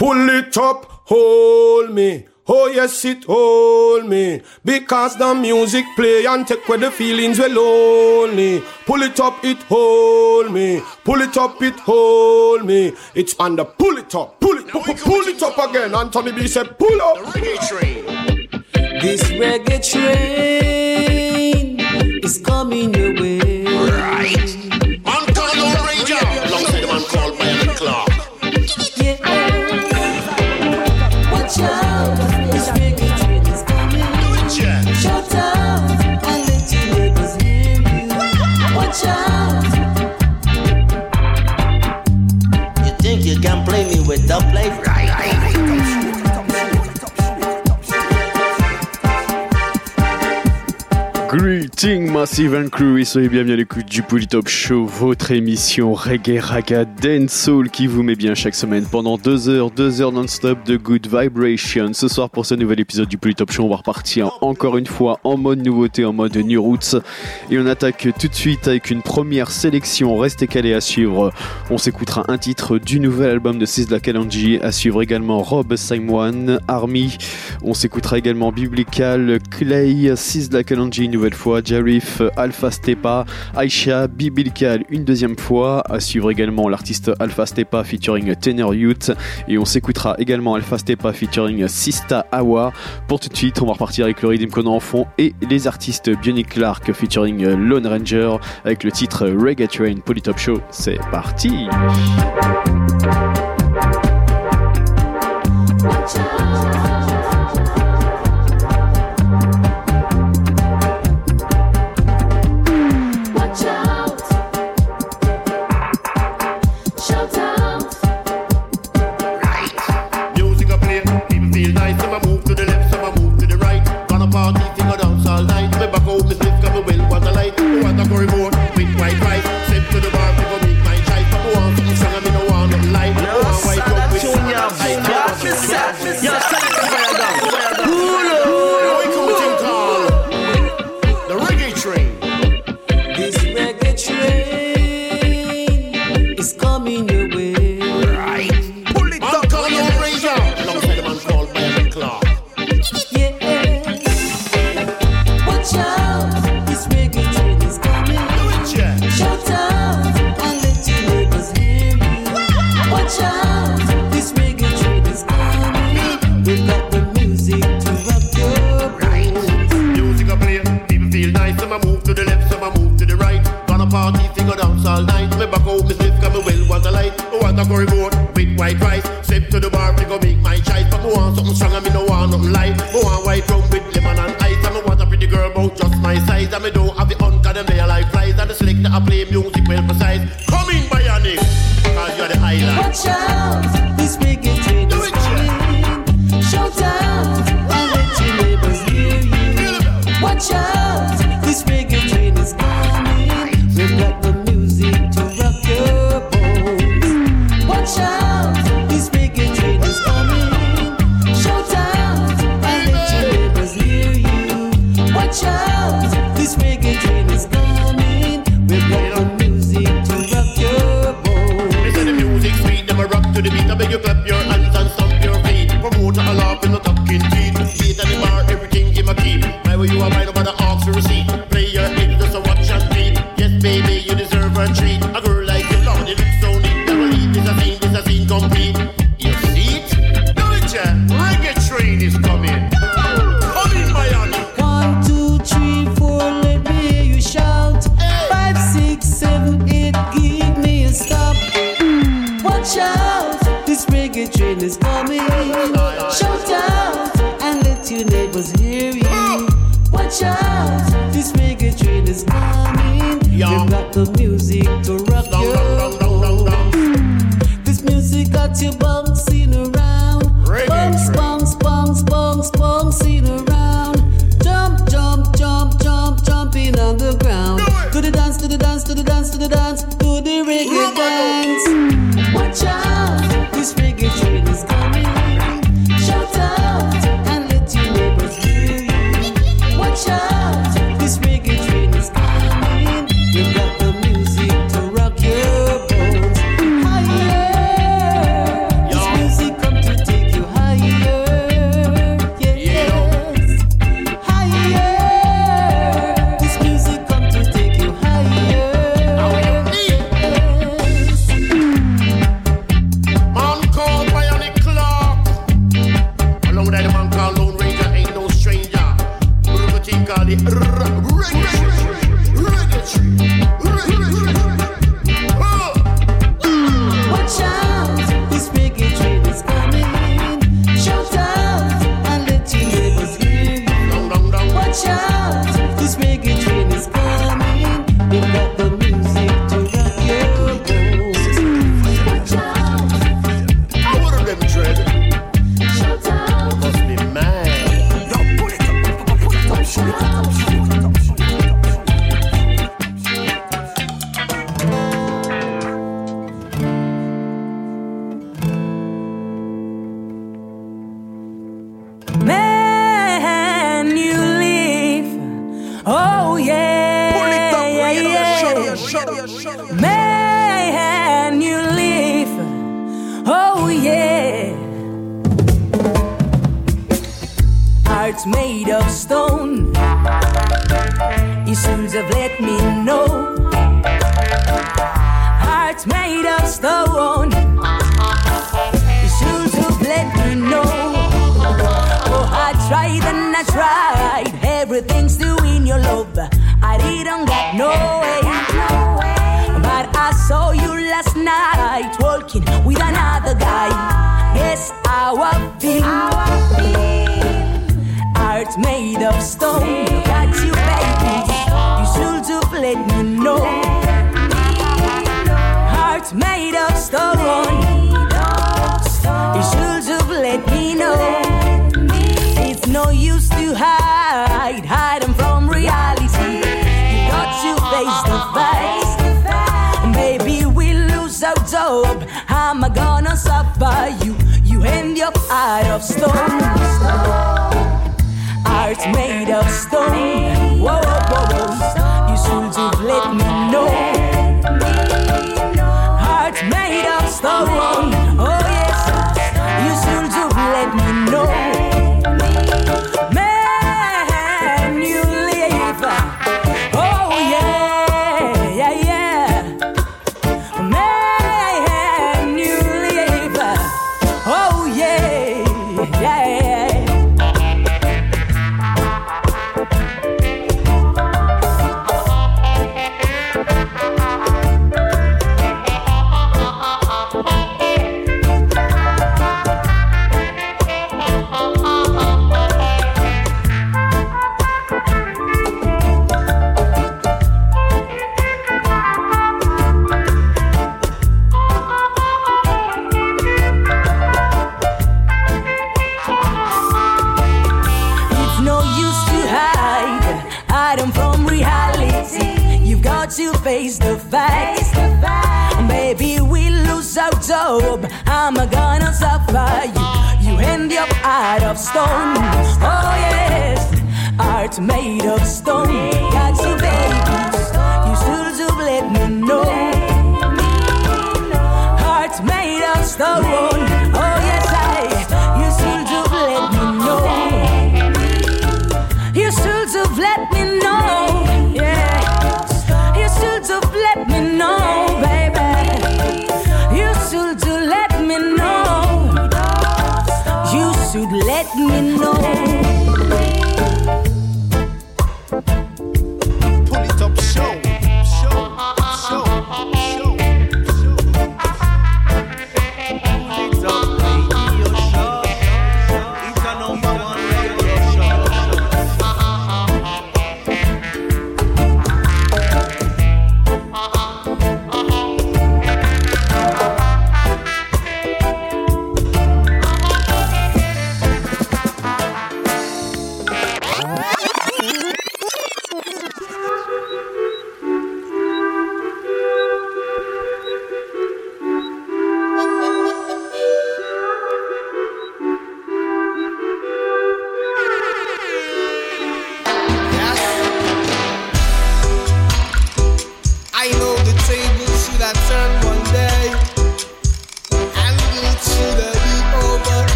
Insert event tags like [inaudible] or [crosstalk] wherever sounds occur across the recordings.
Pull it up, hold me. Oh yes, it hold me because the music play and take away the feelings we lonely. Pull it up, it hold me. Pull it up, it hold me. It's under pull it up, pull it, pull, pull it up again. Anthony B said, pull up. The reggae train. This reggae train is coming your Greeting Massive and Crew et soyez bienvenus à l'écoute du Polytop Show, votre émission reggae, raga, dancehall qui vous met bien chaque semaine pendant deux heures, deux heures non-stop de good vibration. Ce soir pour ce nouvel épisode du Polytop Show, on va repartir encore une fois en mode nouveauté, en mode New Roots et on attaque tout de suite avec une première sélection. Restez calés à suivre. On s'écoutera un titre du nouvel album de Sizzla Kalonji, à suivre également Rob Simon, Army. On s'écoutera également Biblical, Clay, Sizzla Kalonji une nouvelle fois, Jarif, Alpha Stepa, Aisha, Biblical une deuxième fois, à suivre également l'artiste Alpha Stepa featuring Tenor Youth et on s'écoutera également Alpha Stepa featuring Sista Awa. Pour tout de suite, on va repartir avec le rythme qu'on a en fond et les artistes Bionic Clark featuring Lone Ranger avec le titre Reggae Train Polytop Show. C'est parti! Party, a dance all night. Me back home, me slip, come me well, want a light. Me want a curry board with white rice. Step to the bar, go make my choice. But me want something strong, and me no want nothing light. Me want white rum with lemon and ice. And me want a pretty girl about just my size. And me don't have the uncut them there like flies. And the selector I play music well precise. Come in, Bionic, cause you're the highlight. Watch out, this reggae train is coming. Shout out and let your neighbors hear you. Watch out, A laugh talking teeth. Gate at the bar, everything give a keep. Buy where you are, buy nobody ask for receipt. Play your head, just a watch and beat. Yes, baby, you deserve a treat.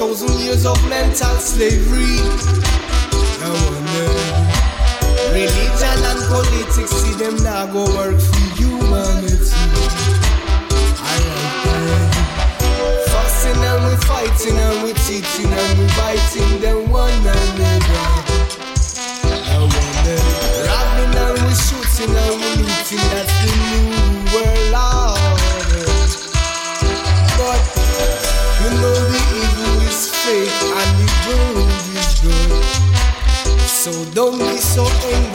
Thousand years of mental slavery. Now wonder, religion and politics, see them now go work for humanity. Fussing and we fighting and we teaching and we biting them one another. Don't be so angry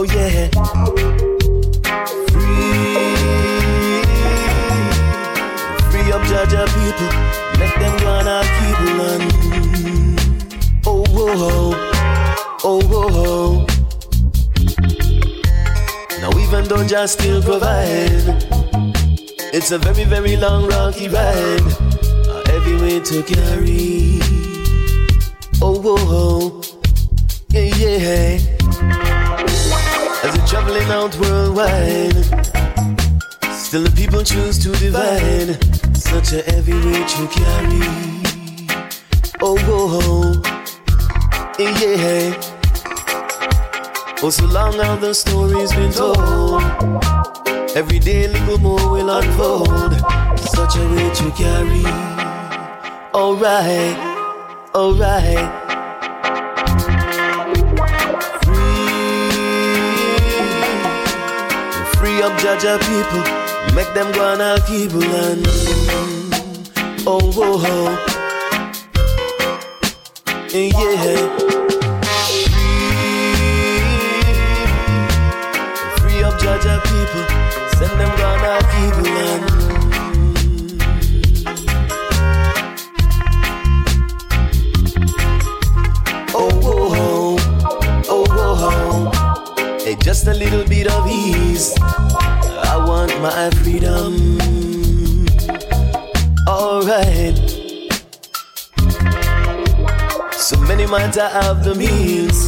Oh yeah. Free. Free up Jaja people. Make them go on our people and Oh oh oh. Oh oh. Now even though Jah still provide, it's a very very long rocky ride, uh, heavy weight to carry. Oh oh oh, yeah yeah. Traveling out worldwide, still the people choose to divide. Such a heavy weight to carry. Oh oh oh, yeah. Oh, so long now the story's been told. Every day, little more will unfold. Such a weight to carry. Alright, alright. Up Jaja people. Make them go on our people and. Oh, oh. Yeah. Free up Jaja people, send them people and Oh oh oh, oh oh want my freedom. Alright. So many minds I have the means.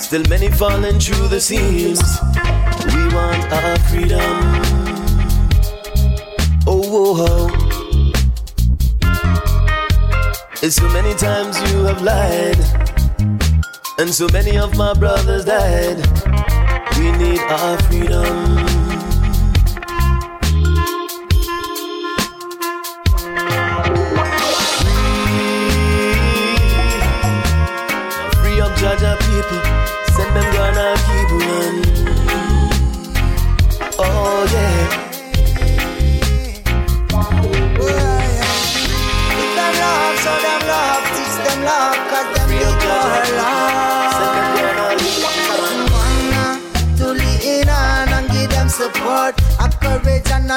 Still many falling through the seams. We want our freedom. Oh, oh. oh. It's so many times you have lied. And so many of my brothers died. We need our freedom.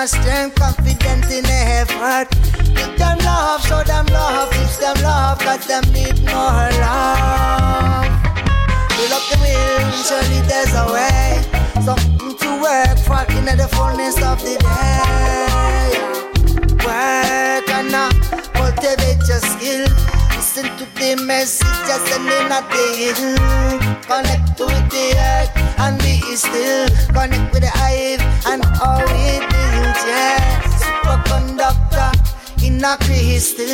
Strength, confident in effort. Give them love, show them love, teach them love, cause them need more love. Fill up the will, surely there's a way. Something to work for in the fullness of the day. Work and uh, cultivate your skill. Listen to the message just sending a deal. Connect with the earth and be still. Connect with the hive and all we in a crystal.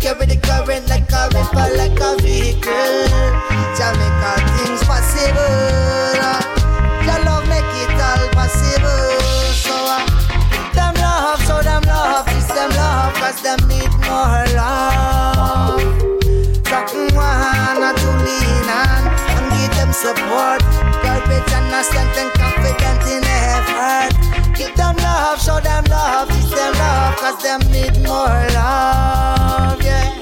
Carry the current like a river, like a vehicle. Jamaica things possible. Your love make it all possible. So uh, them love, show them love, teach them love, cause them need more love. Something wanna to lean on and give them support. Courage and strength and confident in effort. Give them love, show them love, cause them need more love, yeah.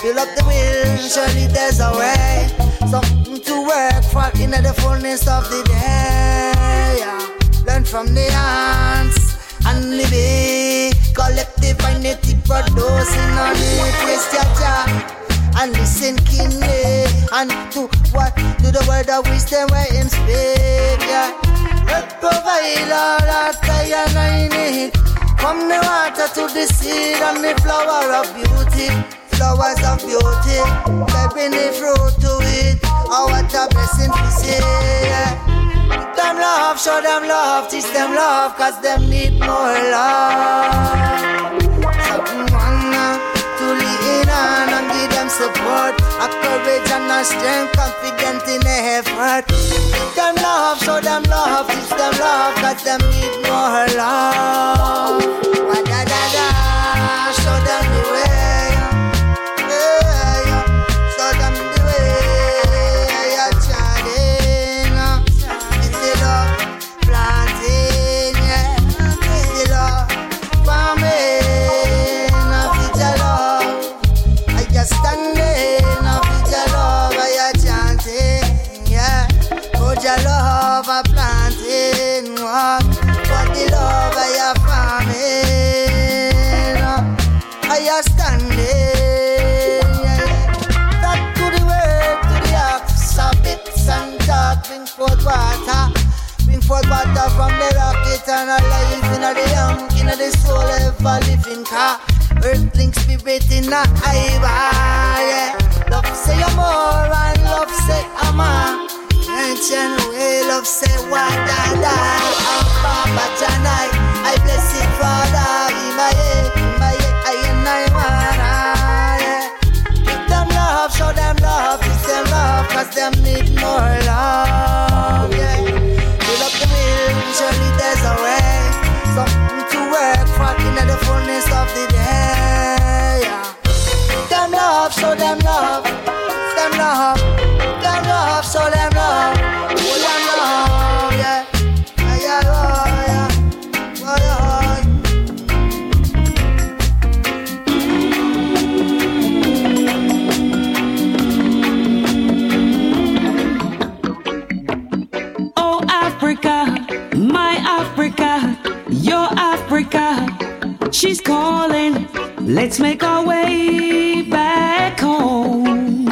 Fill up the will, surely there's a way. Something to work for in the fullness of the day, yeah. Learn from the ants and live it. Collective kinetic producing on your jaw and listen keenly and to what to the word of wisdom where him speak. Yeah. Help provide all and I need. From the water to the seed and the flower of beauty. Flowers of beauty, bearing the fruit to it. Oh, what a blessing to see. Them love, show them love, teach them love, cause them need more love. And support, a courage and a strength, confident in effort. Give them love, show them love, teach them love, cause them need more love. Forth water. Bring forth water from the rock, eternal life in the young, in the soul, ever living car. Earthling spirit in the eye, yeah. Love say I'm more and love say I'm a. Ancient way, love say what da da. I'm Papa Janai, I bless it Father. In my head, cause them need more love, yeah. Fill up the will, surely there's a way. Something to work for in the fullness of the day, yeah. Them love, show them love, Africa, she's calling. Let's make our way back home.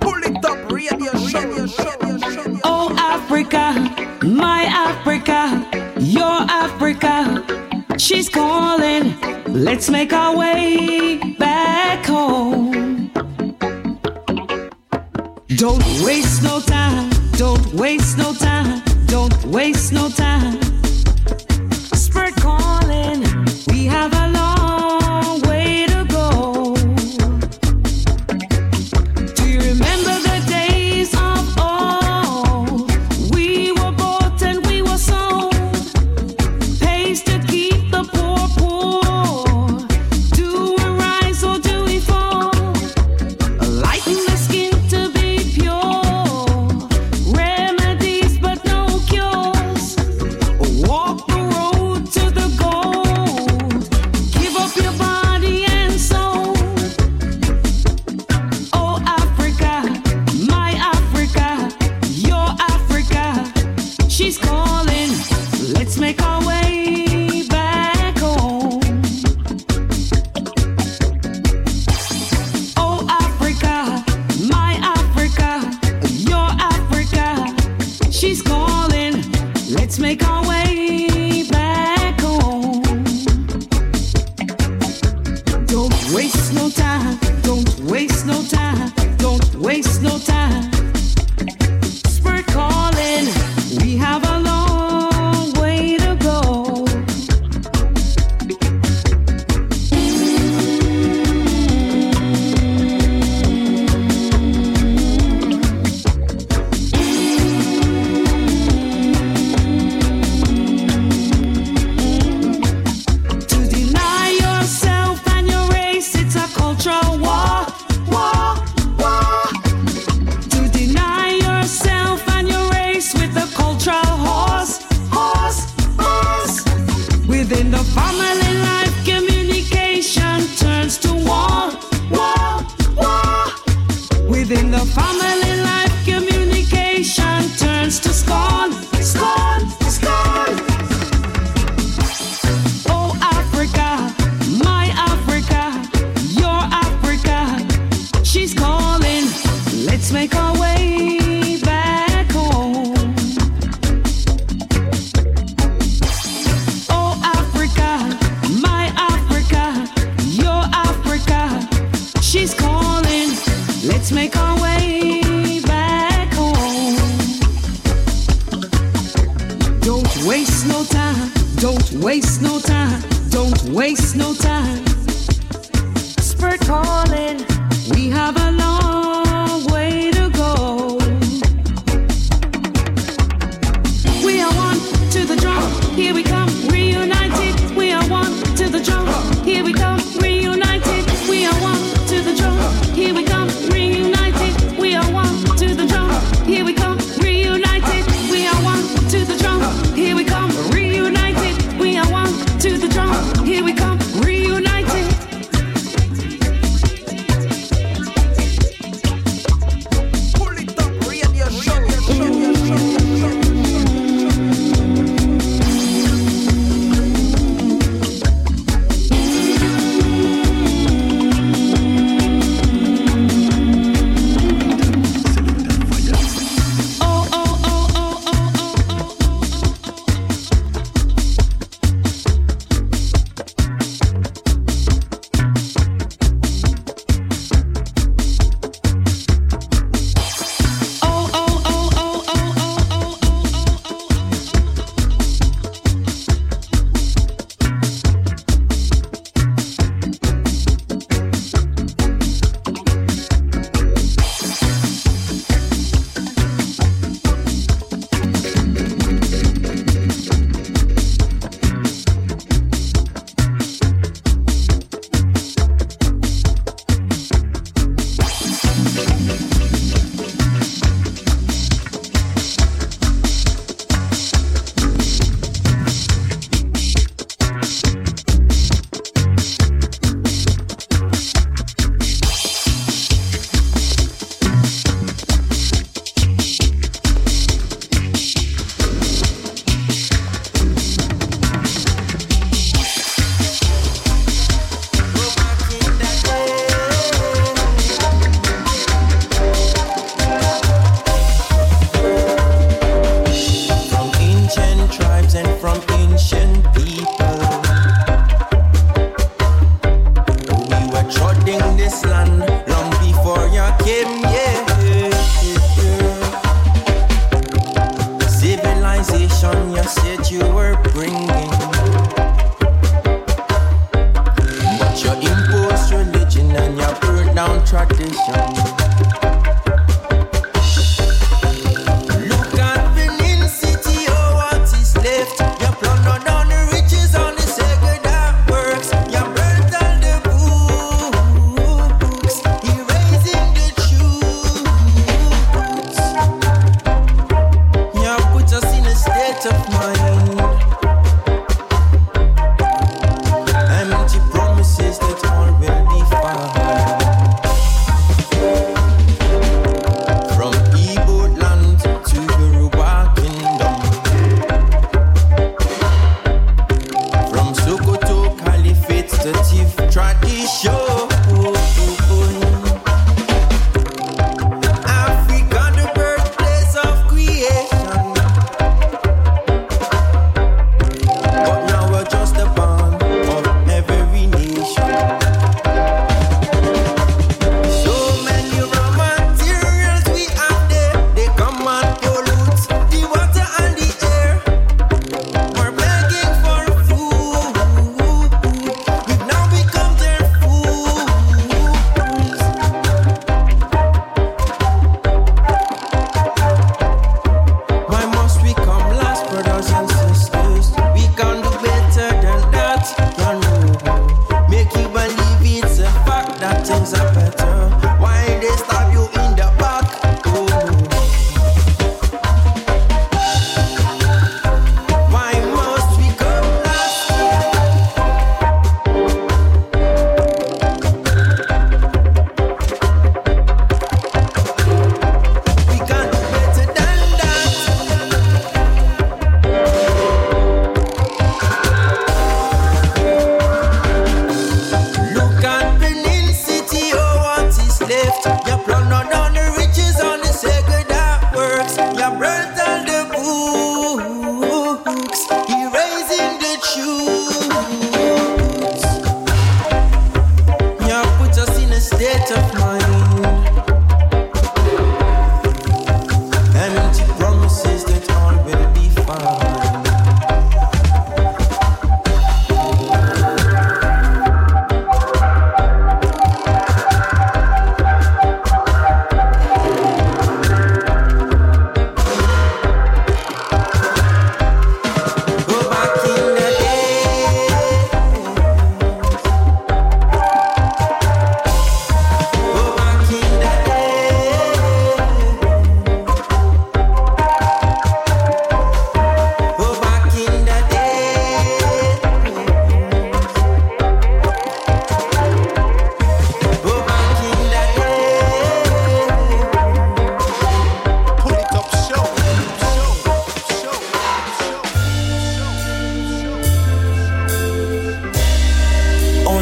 Pull it up, radio show. Oh, Africa, my Africa, your Africa, she's calling. Let's make our way back home. Don't waste no time. Don't waste no time. Don't waste no time. We have a Let's make our way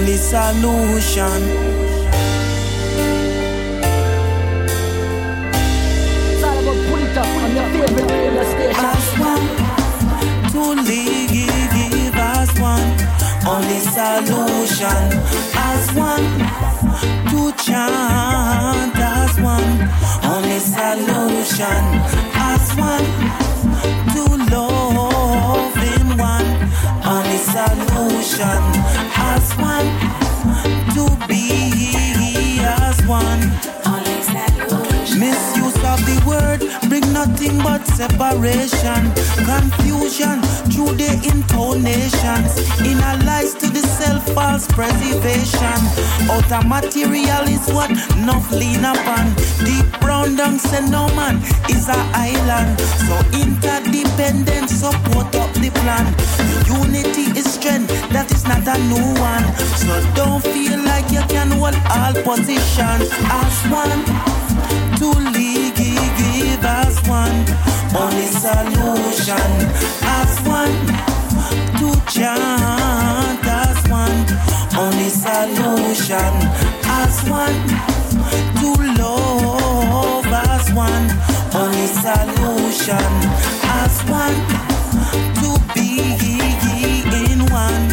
Only solution. As one to live as one, only solution. As one to chant as one, only solution. As one solution. As one to be as one. Misuse of the word bring nothing but separation, confusion through the intonations. Inner lies to the self, false preservation. Outer material is what enough lean upon. Deep brown down say no man is a island. So interdependent support up the plan. Unity is strength, that is not a new one. So don't feel like you can hold all positions as one to live as one. Only solution as one to chant as one. Only solution as one to love as one. Only solution as one to be in one.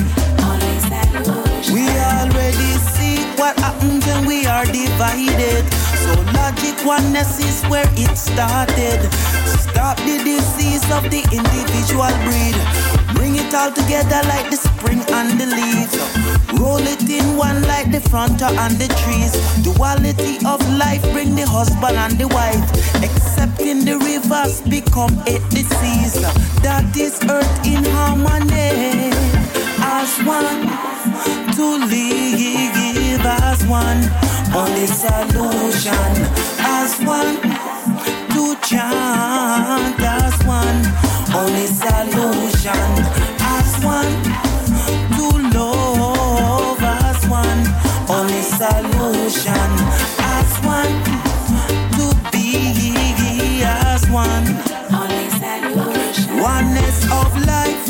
We already see what happens when we are divided. So logic oneness is where it started. Stop the disease of the individual breed. Bring it all together like spring and the leaves. Roll it in one like the fronter and the trees. Duality of life bring the husband and the wife. Except in the rivers become the seas. That is earth in harmony. As one to live as one. Only solution as one to chant as one. Only solution as one to love as one. Only solution as one to be as one. Only solution. Oneness of life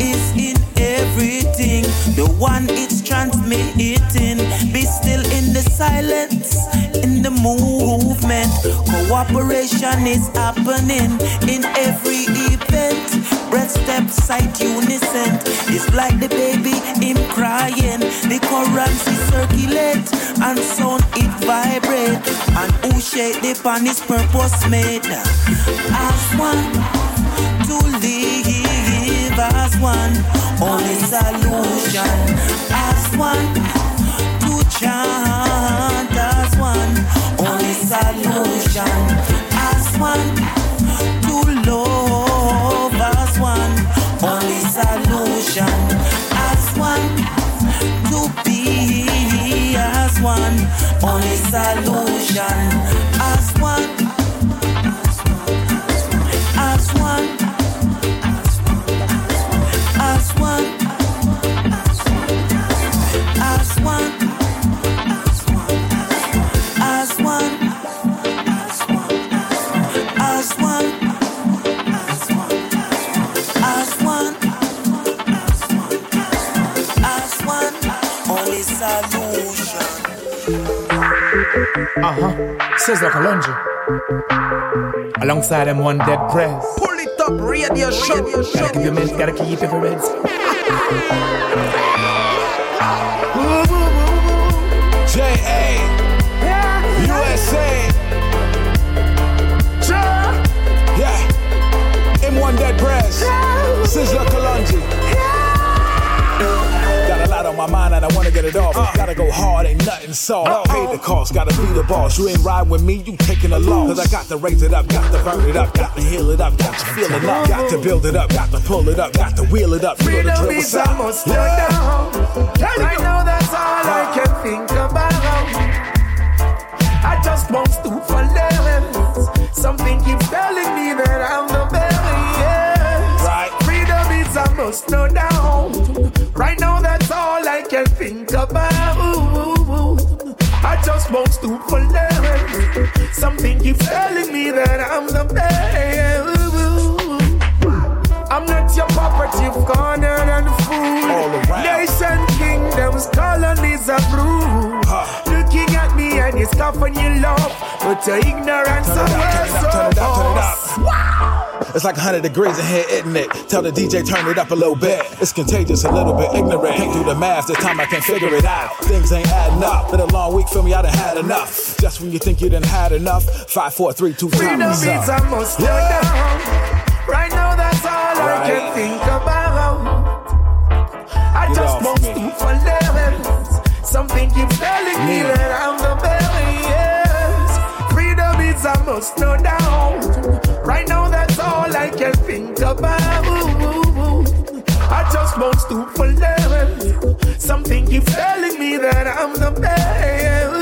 is in everything. The one it's transmitting. Be still in the silence, in the movement. Cooperation is happening in every event. Breath step sight unison. It's like the baby him crying. The currency circulate and sound it vibrate. And who shake the pan is purpose made. As one to live as one. Only solution as one to chant as one. Only solution as one solution as one to be as one. Only solution Uh huh. Sizzla Kalonji. Alongside them one dead prez. Pull it up, radio show. Gotta keep your mints, gotta keep your reds. J.A. USA. Yeah. M1 Dead Prez. Sizzla Kalonji. My mind and I wanna get it off. Uh. Gotta go hard, ain't nothing soft. Pay the cost, gotta be the boss. You ain't riding with me, you taking a loss. Cause I got to raise it up, got to burn it up, got to heal it up, got to feel it up, got to build it up, got to pull it up, got to wheel it up. You know the Freedom drill, is almost down. Right now, that's all I uh. can think about. I just want to for less. Something keeps telling me that I'm the best. Right. Freedom is almost no down. Right now, that's all I can think about. I just want to for less. Something keeps telling me that I'm the best. I'm not your property, cornered and fool. All. Nation, kingdoms, colonies are rule. Looking at me and you scoff and you laugh, but your ignorance Turn it and up, turn it up, turn it up, turn it up. Wow. It's like 100 degrees in here, isn't it? Tell the DJ turn it up a little bit. It's contagious, a little bit ignorant. Can't do the math, this time I can't figure it out. Things ain't adding up. Been a long week, feel me, I done had enough. Just when you think you done had enough, five, four, three, two, time is up. must go down. Right now, that's all I can think about. I Get just want to for levels. Something keeps telling Me. that I'm the best. Must no doubt. Right now, that's all I can think about. I just want to for levels. Something keeps telling me that I'm the best.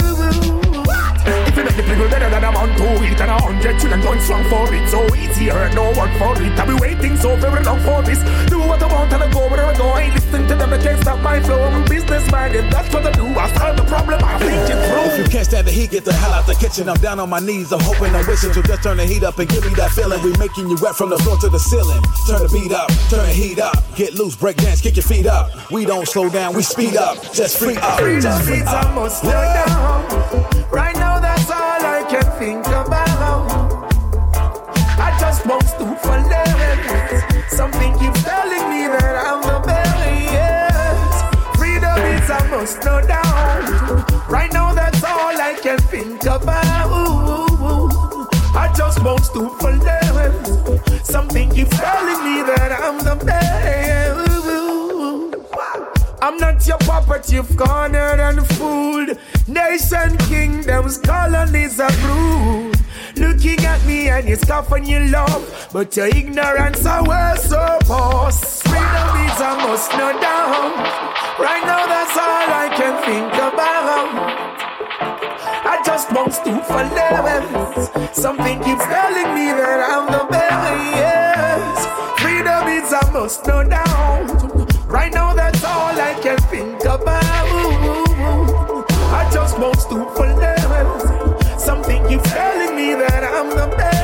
If you the people better than I'm on to it And a hundred children going strong for it So easy, hurt no work for it I've been waiting so very long for this Do what I want and I go where I go I ain't listening to them, I can't stop my flow I'm business minded, that's what I do I solve the problem, I think it If you can't stand the heat, get the hell out the kitchen. I'm down on my knees, I'm hoping, I'm wishing. So just turn the heat up and give me that feeling. We making you wet from the floor to the ceiling. Turn the beat up, turn the heat up. Get loose, break dance, kick your feet up. We don't slow down, we speed up. Just free up, just free up. a must go down Right now that's all I can think about. I just want to for levels Something keeps telling me that I'm the best. Freedom is a must no doubt. Right now that's all I can think about. I just want to for levels Something keeps telling me that I'm the best I'm not your puppet, you've cornered and fooled. Nation, kingdoms, colonies are rude. Looking at me and you scoff and you love, but your ignorance I will so boss. Freedom is a must, no doubt. Right now, that's all I can think about. I just want to for levels. Something keeps telling me that I'm the best. Freedom is a must, no doubt. Right now, that's can think about. I just won't stoop for. Something keeps telling me that I'm the best.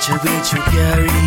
Such a weight you carry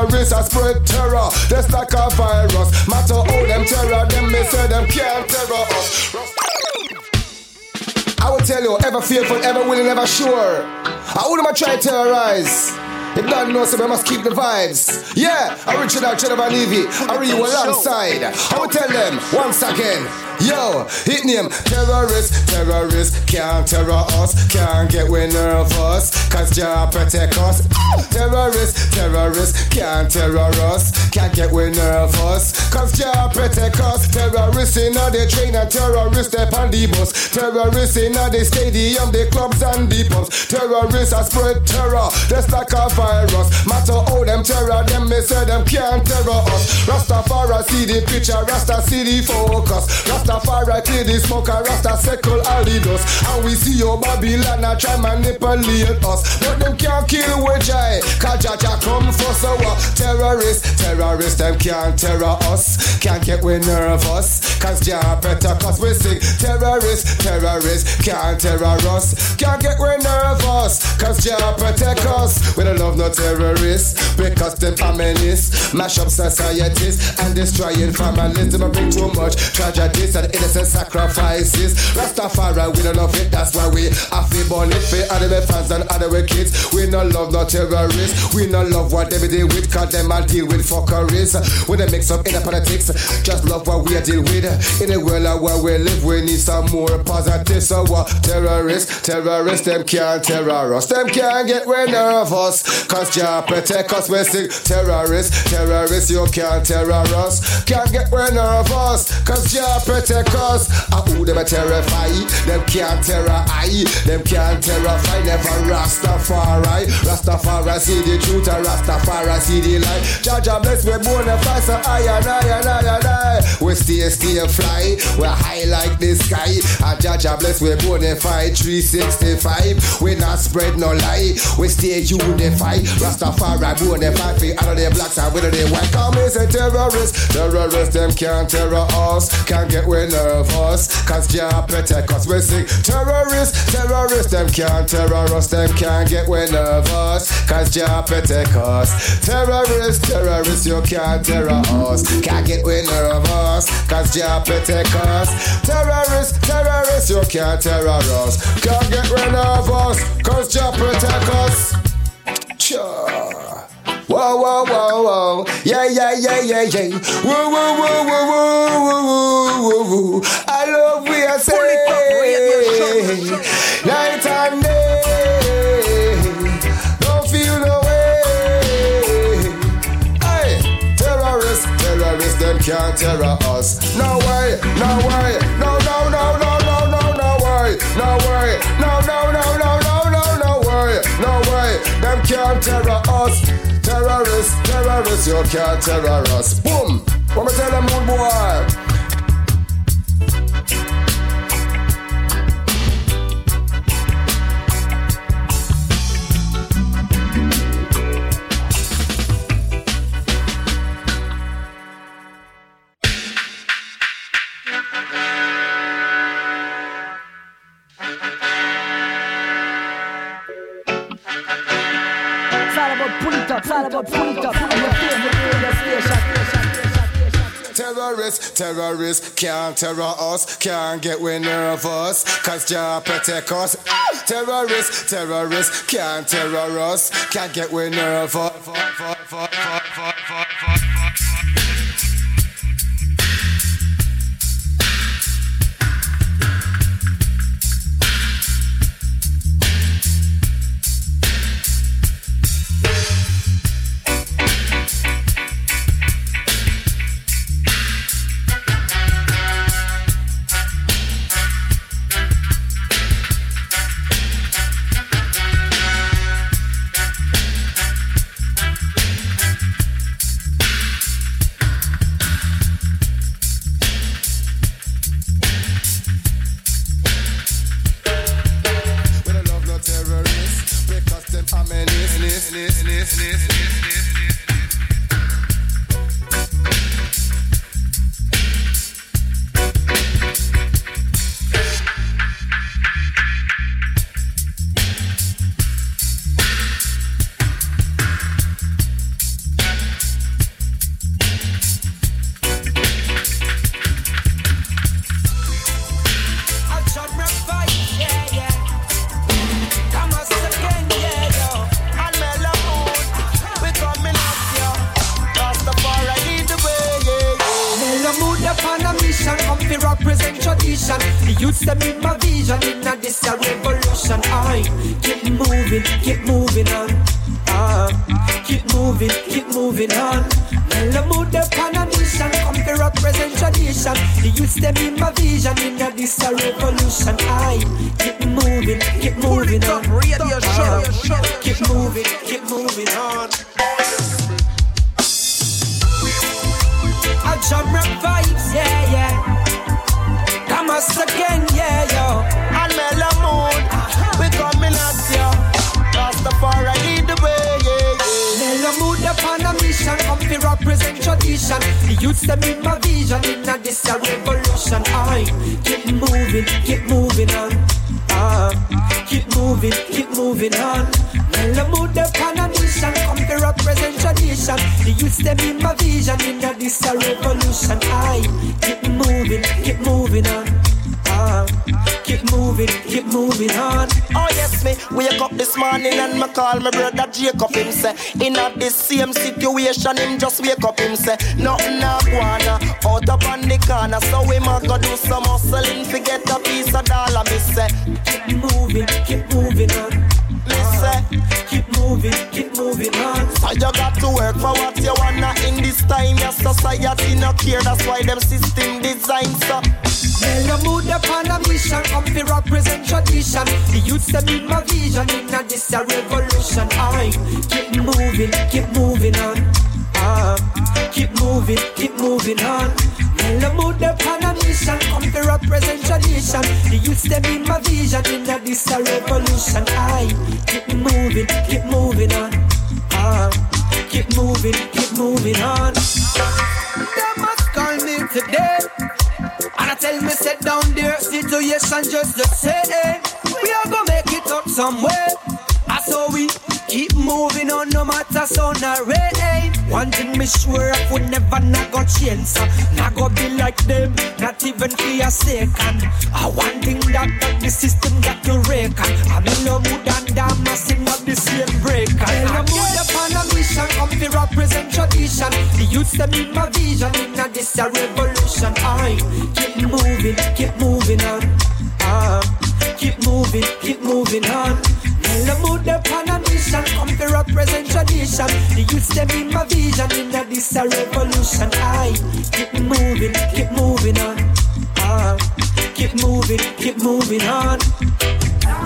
Terrorists are spread terror, that's like a virus. Matter how them terror, them me say them can't terror us. I will tell you, ever fearful, ever willing, ever sure. I wouldn't try to terrorize. If not know, so we must keep the vibes. Yeah, original Cheddar Levy, I read you alongside. I will tell them once again. Yo, hit name terrorist, terrorist, can't terror us, can't get we nervous, cause Jah protect us. Terrorist, terrorist, can't terror us, can't get we nervous, cause Jah protect us. Terrorists in the train and terrorists step on the bus. Terrorists in the stadium, the clubs and the pubs. Terrorists are spread terror, that's like a virus. Matter how them terror, them me say them can't terror us. Rastafari see the picture, Rasta see the focus. Rastafari clear the smoke and Rasta circle all the dust. And we see your Babylon a try manipulate us. But them can't kill we jai. Cause Jaja come for so what? Terrorists, terrorists, them can't terror us. Can't get we nervous. Cause Jah protect us. We sing terrorists, terrorists, can't terror us. Can't get we nervous. Cause Jah protect us. We don't love no terrorists. Because them a menace. Mash up societies and destroying families. Them a bring too much tragedies and innocent sacrifices. Rastafari, we don't love it. That's why we have to burn it for other fans and other kids. We no love no terrorists. We no love what they deal with. Cause them all deal with fuckeries. When they mix up in the politics, just love what we deal with. In the world of where we live, we need some more positive. So what? Terrorists, terrorists, them can't terror us. Them can't get we nervous. Cause Jah protect us. We sing terrorists, terrorists, you can't terror us. Can't get we nervous. Cause Jah protect us. Ah, who them a terrify? Them can't terror I. Them can't terrify. Never Rastafari. Rastafari see the truth and Rastafari see the light. Jah bless we born a fly so high and high and high and high. We stay, stay fly. We're high like the sky. And Jah Jah bless we born a fight 365. We not spread no lie. We stay unified. Rastafari born a fight for all of the blacks and whether they white. Come is a terrorist. Terrorists them can't terror us. Can't get we nervous. Cause Jah protect us. We sing terrorists, terrorists them can't terror us. Them can't get we nervous. Cause Jah protect us. Terrorists, terrorists you can't terror us. Can't get we nervous. Cause Jah protect us. Terrorists, terrorists you can't terror us. Can't get we nervous. Cause Jah protect us. Sure. Whoa, whoa, whoa, whoa. Yeah, yeah, yeah, yeah, yeah. Whoa, whoa, whoa, whoa, whoa, whoa, whoa, whoa. I love we are saying. Night and day. Don't feel no way. Hey, terrorists, terrorists, them can't terror us. No way, no way. No, no, no, no, no, no, no way. No way. No, no, no, no, no, no, no way. No way. Them can't terror us. Terrorists, you can't terror us. Boom. What me tell them, old boy? Pull it up, it's all about pull it up. Terrorists, terrorists can't terror us, can't get we nervous, cause Jah protect us. Terrorists, terrorists can't terror us, can't get we nervous. Come to represent tradition. The youths them in my vision, in a this a revolution. I keep moving, keep moving on. Ah, keep moving, keep moving on. Well, I mood upon a mission, come to represent tradition. The youths them in my vision, in a this a revolution. I keep moving, keep moving on. Ah, keep moving, keep moving on.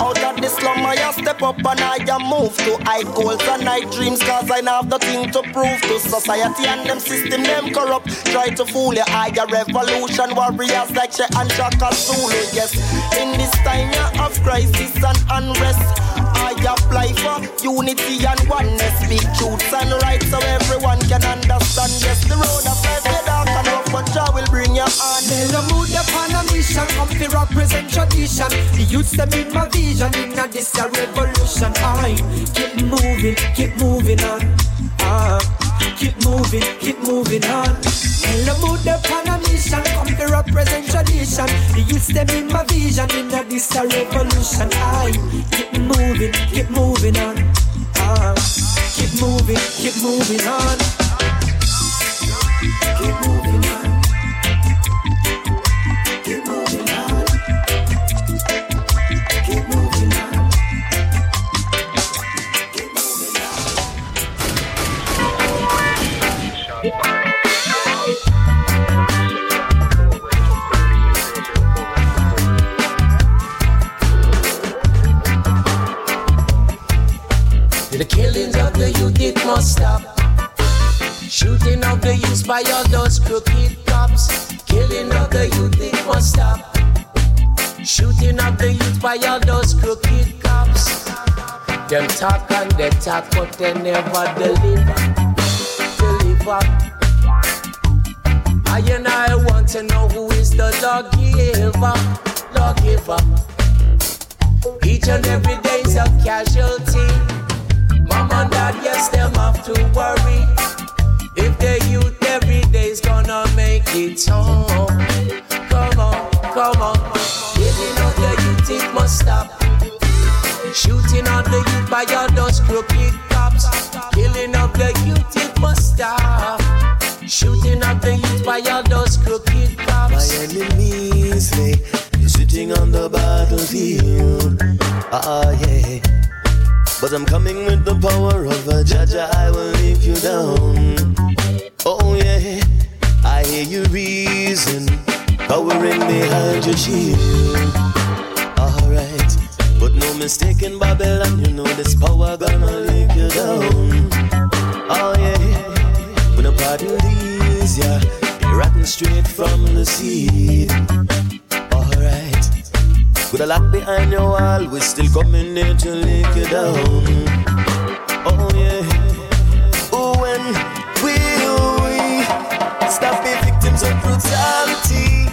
Out of the slum I step up and I move to high goals and high dreams Cause I have nothing to prove to society and them system them corrupt. Try to fool you, I a revolution warriors like Che and Shaka Zulu Yes, in this time yeah, of crisis and unrest. I apply for unity and oneness Speak truths and rights so everyone can understand Yes, the road of is dark but Jah will bring you on Mela mood upon a mission, come to represent tradition. The youths them in my vision, in a this a revolution. I keep moving, keep moving on. Ah, keep moving, keep moving on. Mela mood upon a mission, come to represent tradition. The youths them in my vision, in a this a revolution. I keep moving, keep moving on. Ah, keep moving, keep moving on. Must stop. Shooting of the youth by all those crooked cops. Killing of the youth, it must stop. Shooting of the youth by all those crooked cops. Them talk and they talk, but they never deliver. Deliver. I and I want to know who is the lawgiver. Lawgiver. Each and every day's a casualty. And dad, yes, them have to worry. If the youth every day's gonna make it home. Come on, come on. Killing of the youth, it must stop. Shooting on the youth by all those crooked cops. Killing of the youth, it must stop. Shooting of the youth by all those crooked cops. My enemies, they fighting on the battlefield. Ah, yeah. But I'm coming with the power of a judge, I will leave you down. Oh, yeah. I hear you reason, cowering behind your shield. Alright. But no mistake in Babylon, you know this power gonna leave you down. Oh, yeah. When a pardon these, yeah. Rotten straight from the seed. Alright. With a lock behind your wall, we're still coming here to lick you down. Oh yeah. Oh, when will we stop being victims of brutality?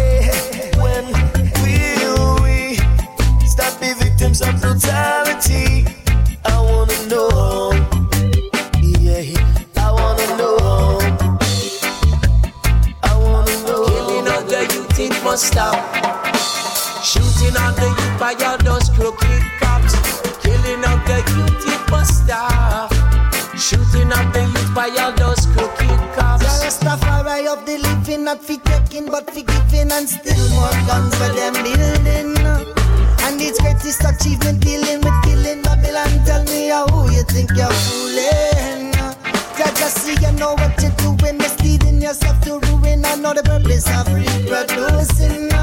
Eh, When will we stop being victims of brutality? I wanna know. Stop. Shooting on the youth by all those crooked cops. Killing of the youth, it must. Shooting of the youth by all those crooked cops. The Rastafari of the living, not for taking, but for giving, and still more guns for them building. And its greatest achievement dealing with killing Babylon. Tell me how you think you're fooling. Yeah, just see you know what you're doing, misleading yourself to ruin. I know the purpose of reproducing.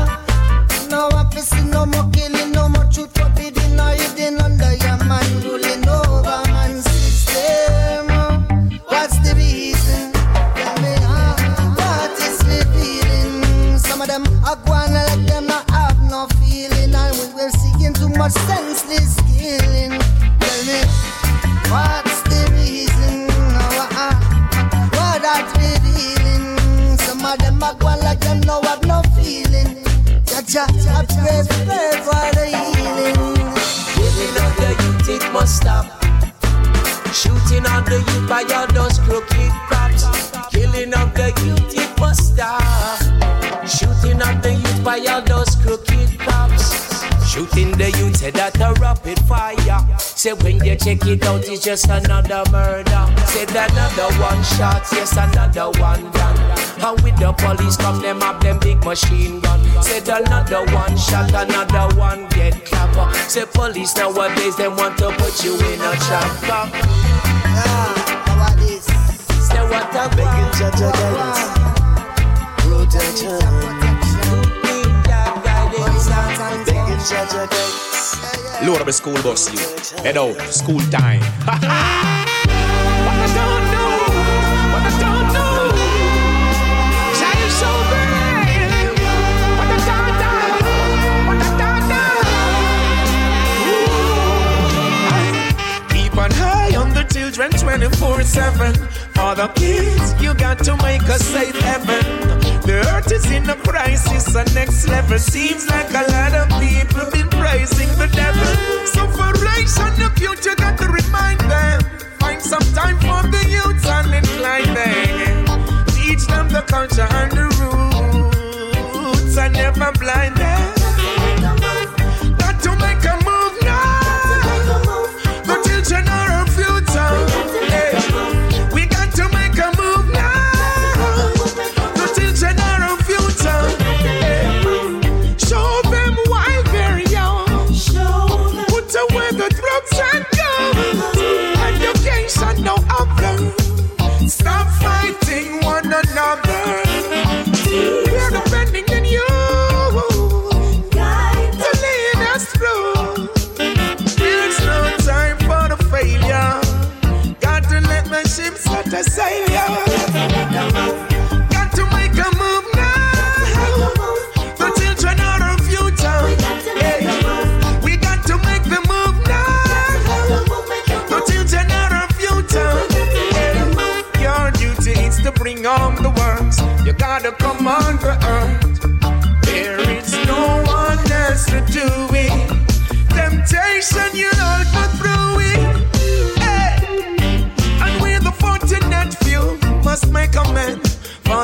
Say when you check it out, it's just another murder. Said another one shot, yes, another one done. And with the police come, them have them big machine gun. Said another one shot, another one get clapper. Say police nowadays, them want to put you in a trap. Say what a Begging Jah Jah guidance, protection. Begging Jah Jah guidance. Load up the school bus, you. Head out, school time. [laughs] what I don't what I don't so great. What I don't what I don't. Keep an eye on the children 24-7. For the kids, you got to make a safe heaven. The earth is in a crisis, a next level. Seems like a lot of people been praising the devil. So for race on the future, got to remind them. Find some time for the youth and incline them. Teach them the culture and the roots and never blind them.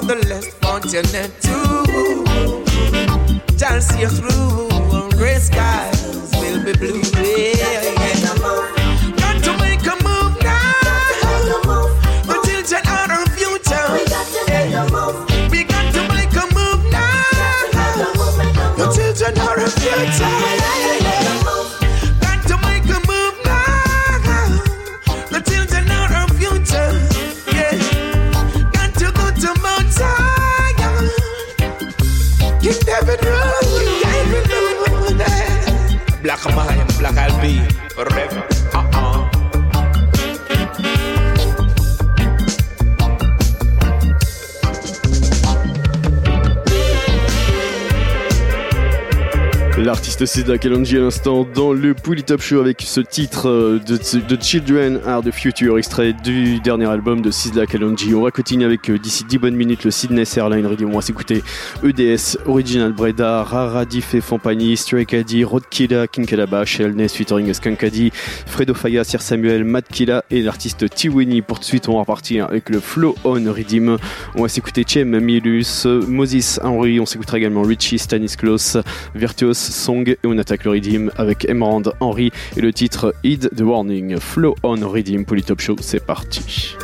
the less fortunate too. Shall see you through, gray skies will be blue. Yeah, yeah. Got to make a move now. Children are future. We got to make a move. We got to make a move now. Children are future. C'était Sidla Kelonji à l'instant dans le Pouli Top Show avec ce titre euh, de, Children Are the Future, extrait du dernier album de Sidla Kelonji. On va continuer avec euh, d'ici 10 bonnes minutes le Sydney Airline Radio. On va s'écouter EDS, Original Breda, Rara Diff et Fampani, Stray Caddy, Rodkilla, King Kalabash, Elnes featuring Skankadi, Fredo Faya, Sir Samuel, Matt Killa et l'artiste Tiwini. Pour tout de suite, on va repartir avec le Flow On Redeem. On va s'écouter Chem, Milus, Moses, Henry. On s'écoutera également Richie, Stanis Klaus, Virtuos, Song et on attaque le Redeem avec Emerald Henry et le titre Heed the Warning. Flow on Redeem Polytop Show, c'est parti.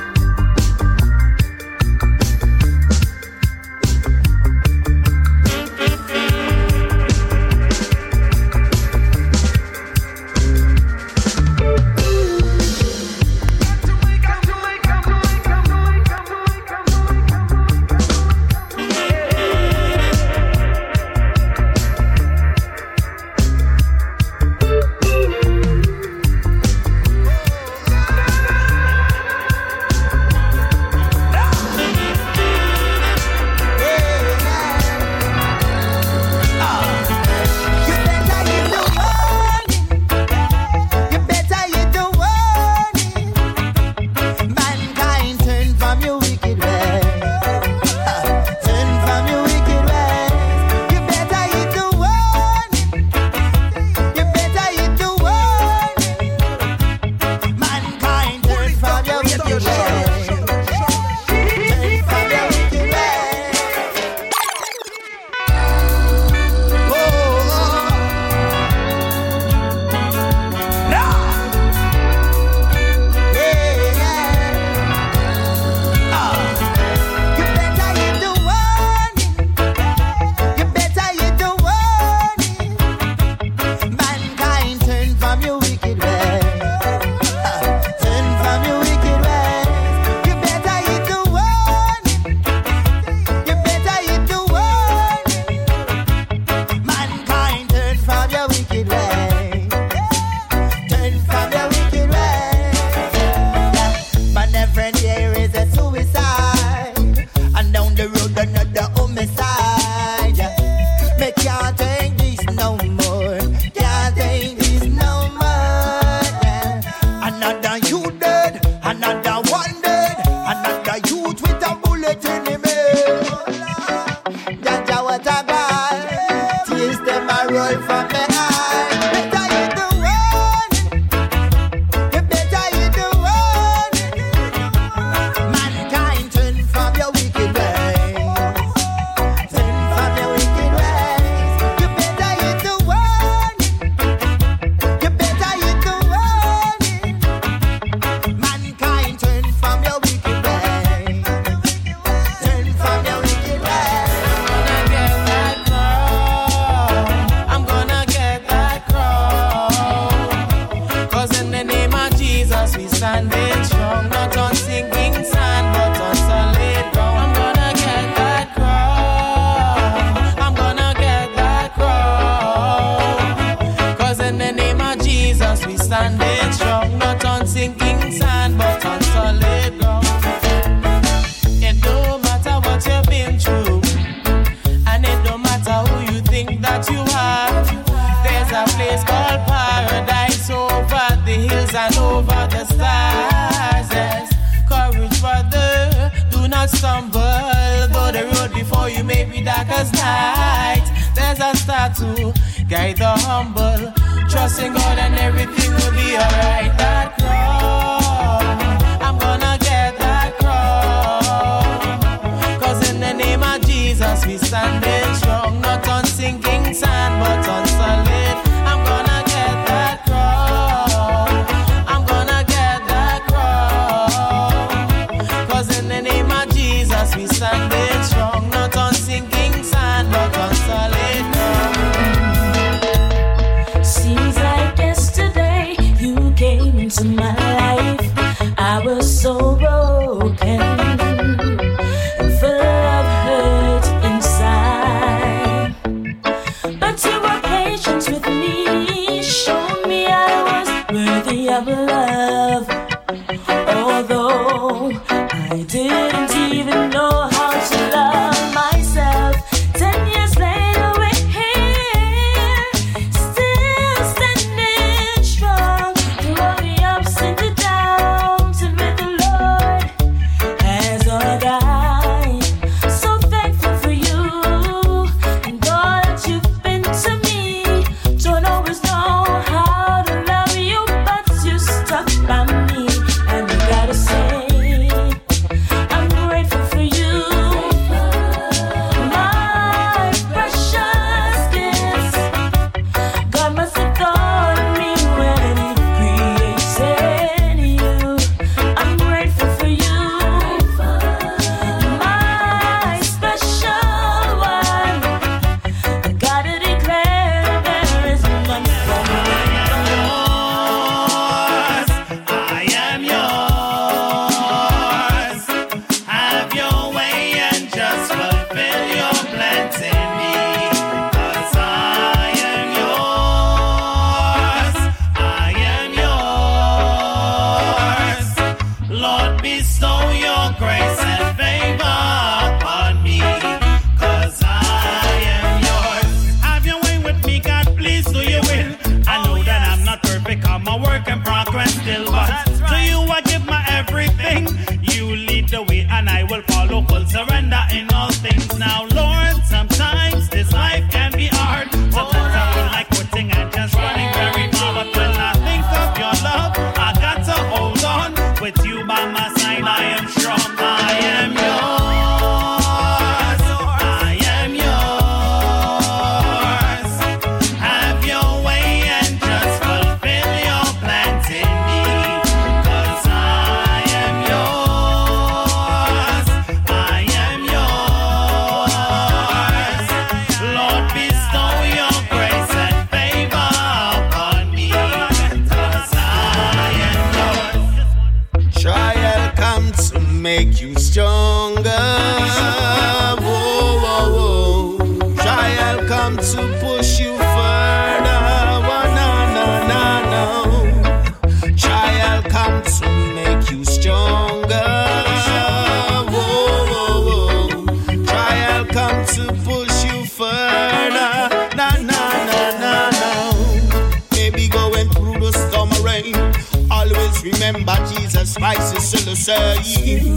Same.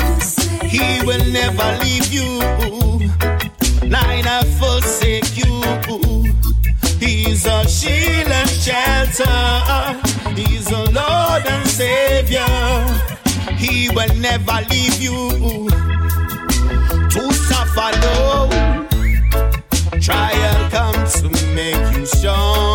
He will never leave you, neither forsake you. He's a shield and shelter. He's a Lord and Savior. He will never leave you to suffer alone. Trial come to make you stronger.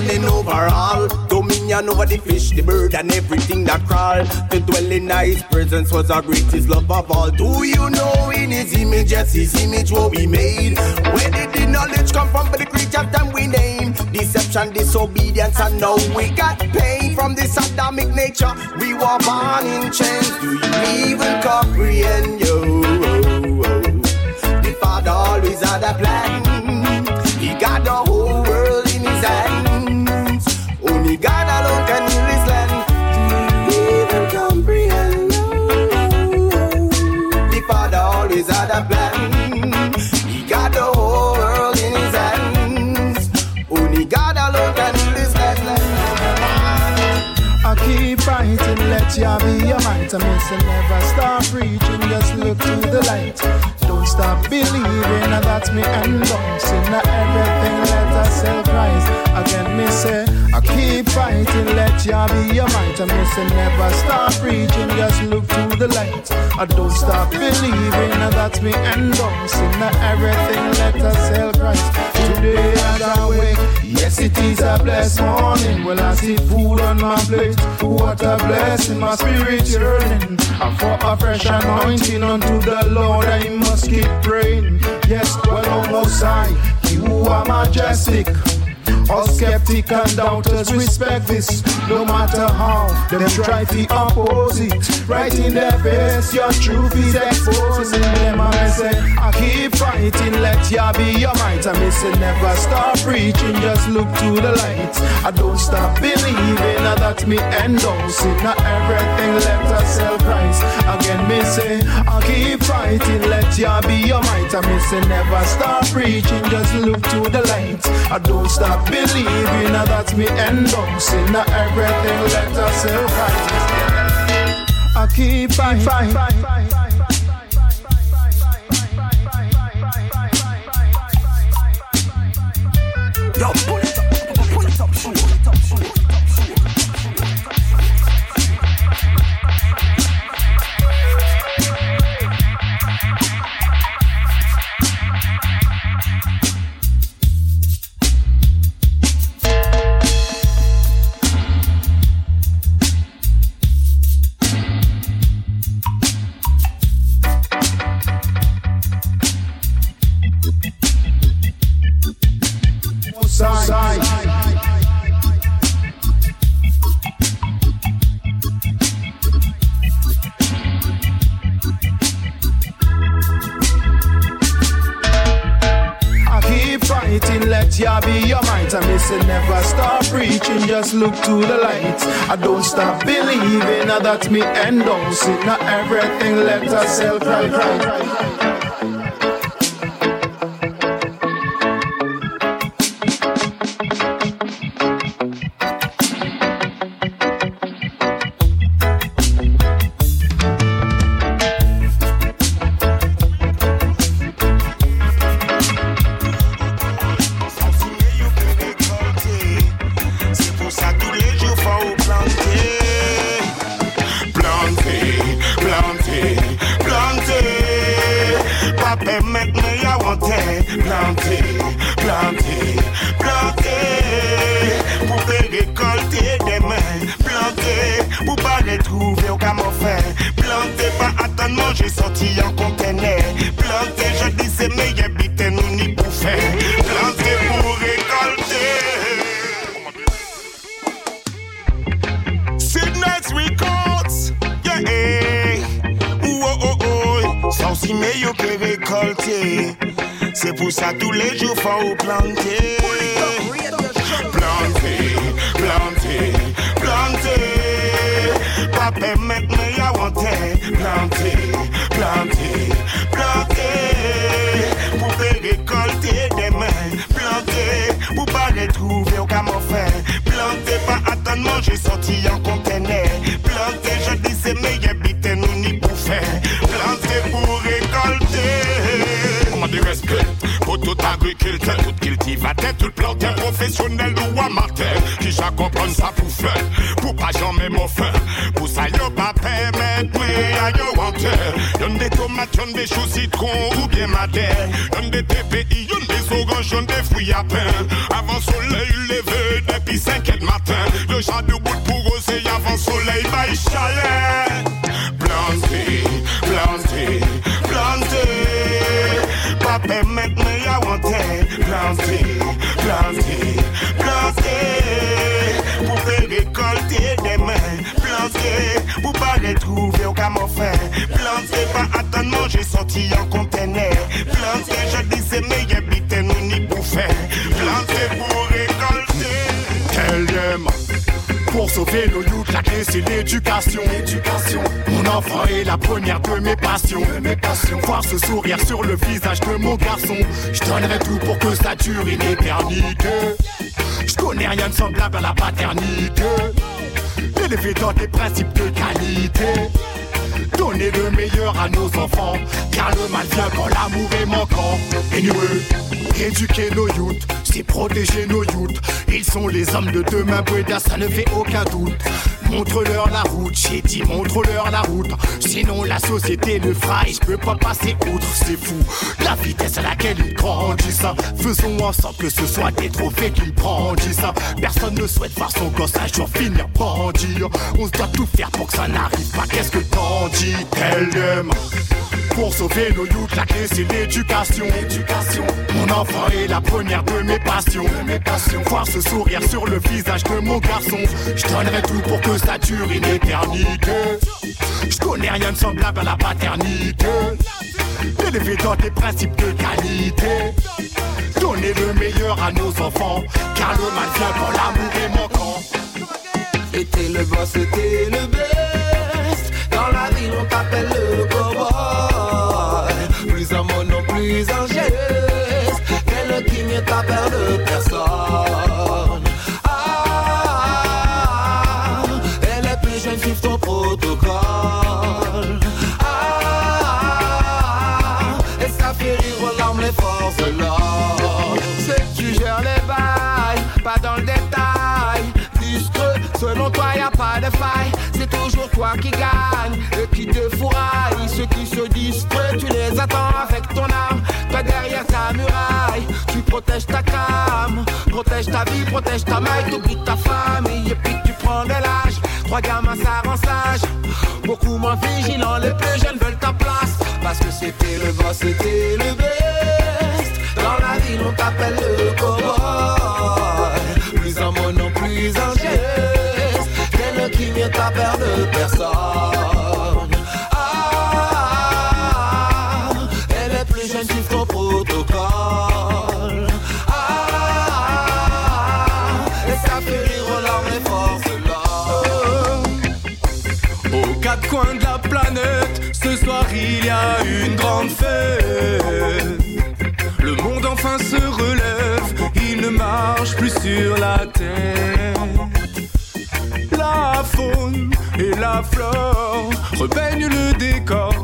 Standing over all. Dominion over the fish, the bird, and everything that crawl. To dwell in His presence was our greatest love of all. Do you know in His image, yes, His image what we made? Where did the knowledge come from? But the creature that we name. Deception, disobedience, and now we got pain from this Adamic nature. We were born in chains. Do you even comprehend you? The Father always had a plan. He got the let ya be your might. I and never stop preaching, just look to the light. Don't stop believing, and that's me endorsing. Now everything let us sell Christ. Again, me say, keep fighting, let ya be your might. I miss and never stop preaching, just look to the light. I don't stop believing, and that's me endorsing. Everything let us sell Christ. Today as I wake, yes it is a blessed morning. Well I see food on my plate, what a blessing, my spirit yearning. And for a fresh anointing unto the Lord, I must keep praying. Yes, well on most high, you are majestic. All skeptic and doubters respect this, no matter how them try to oppose it. Right in their face, your truth is exposing them. I say, I keep fighting, let ya be your might. I miss it, never stop preaching, just look to the light. I don't stop believing, now that me endorsing. Now everything let us sell Christ. Again, me say, I keep fighting, let ya be your might. I miss it, never stop preaching, just look to the light. I don't stop believing, now that me endorsing. Now everything let us sell I keep fighting. Believing, me me endorsing. Not everything let us self right, right, right. Éternité. Je connais rien de semblable à la paternité. L'élever dans des principes de qualité. Donner le meilleur à nos enfants. Car le mal vient quand l'amour est manquant. Anyway, éduquer nos youths, c'est protéger nos youths. Ils sont les hommes de demain, Breda, ça ne fait aucun doute. Montre-leur la route, j'ai dit montre-leur la route. Sinon la société le fera je peux pas passer outre, c'est fou. La vitesse à laquelle ils grandissent, faisons ensemble que ce soit des trophées qu'ils brandissent. Personne ne souhaite voir son gosse un jour finir bandit. On se doit tout faire pour que ça n'arrive pas, qu'est-ce que t'en dis, them pour sauver nos youths, la clé c'est l'éducation. Éducation. Mon enfant est la première de mes passions. De mes passions. Voir ce sourire sur le visage de mon garçon. Je donnerai tout pour que ça dure une éternité. Je connais rien de semblable à la paternité. Élever dans des principes de qualité. Donner le meilleur à nos enfants. Car le mal vient quand l'amour est manquant. Et t'es le boss, t'es le best. Dans la ville, on t'appelle le cowboy. En geste. Quel qui mieux t'a peur de personne. Ah, elle est plus jeune, suive ton protocole. Ah, et ça fait rire larmes les forces de l'ordre. C'est tu gères les bails, pas dans le détail. Discret, selon toi y a pas de faille. C'est toujours toi qui gagne et qui te fourraille. Ceux qui se disent que tu les attends avec ton tu protèges ta cam. Protège ta vie, protège ta maille, t'oublies ta famille et puis tu prends de l'âge. Trois gamins, ça. Beaucoup moins vigilants, les plus jeunes veulent ta place. Parce que c'était le boss, c'était le best. Dans la ville, on t'appelle le cowboy. Plus en mono, plus en geste. Quel qui vient ta peur de personne. Il y a une grande fête. Le monde enfin se relève, il ne marche plus sur la terre. La faune et la flore repeignent le décor.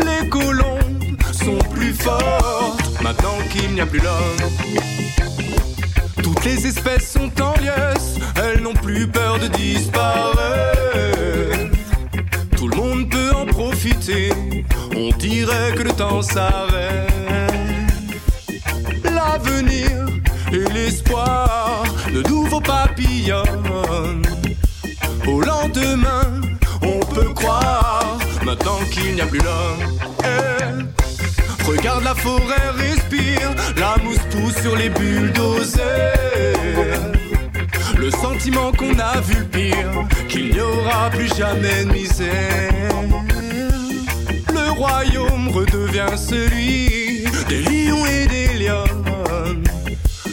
Les colombes sont plus fortes maintenant qu'il n'y a plus l'homme. Toutes les espèces sont en liesse, elles n'ont plus peur de disparaître. On dirait que le temps s'arrête. L'avenir et l'espoir de nouveaux papillons. Au lendemain, on peut croire, maintenant qu'il n'y a plus l'homme. Eh, Regarde la forêt respire, la mousse pousse sur les bulldozers. Le sentiment qu'on a vu pire, qu'il n'y aura plus jamais de misère. Le royaume redevient celui des lions et des lionnes.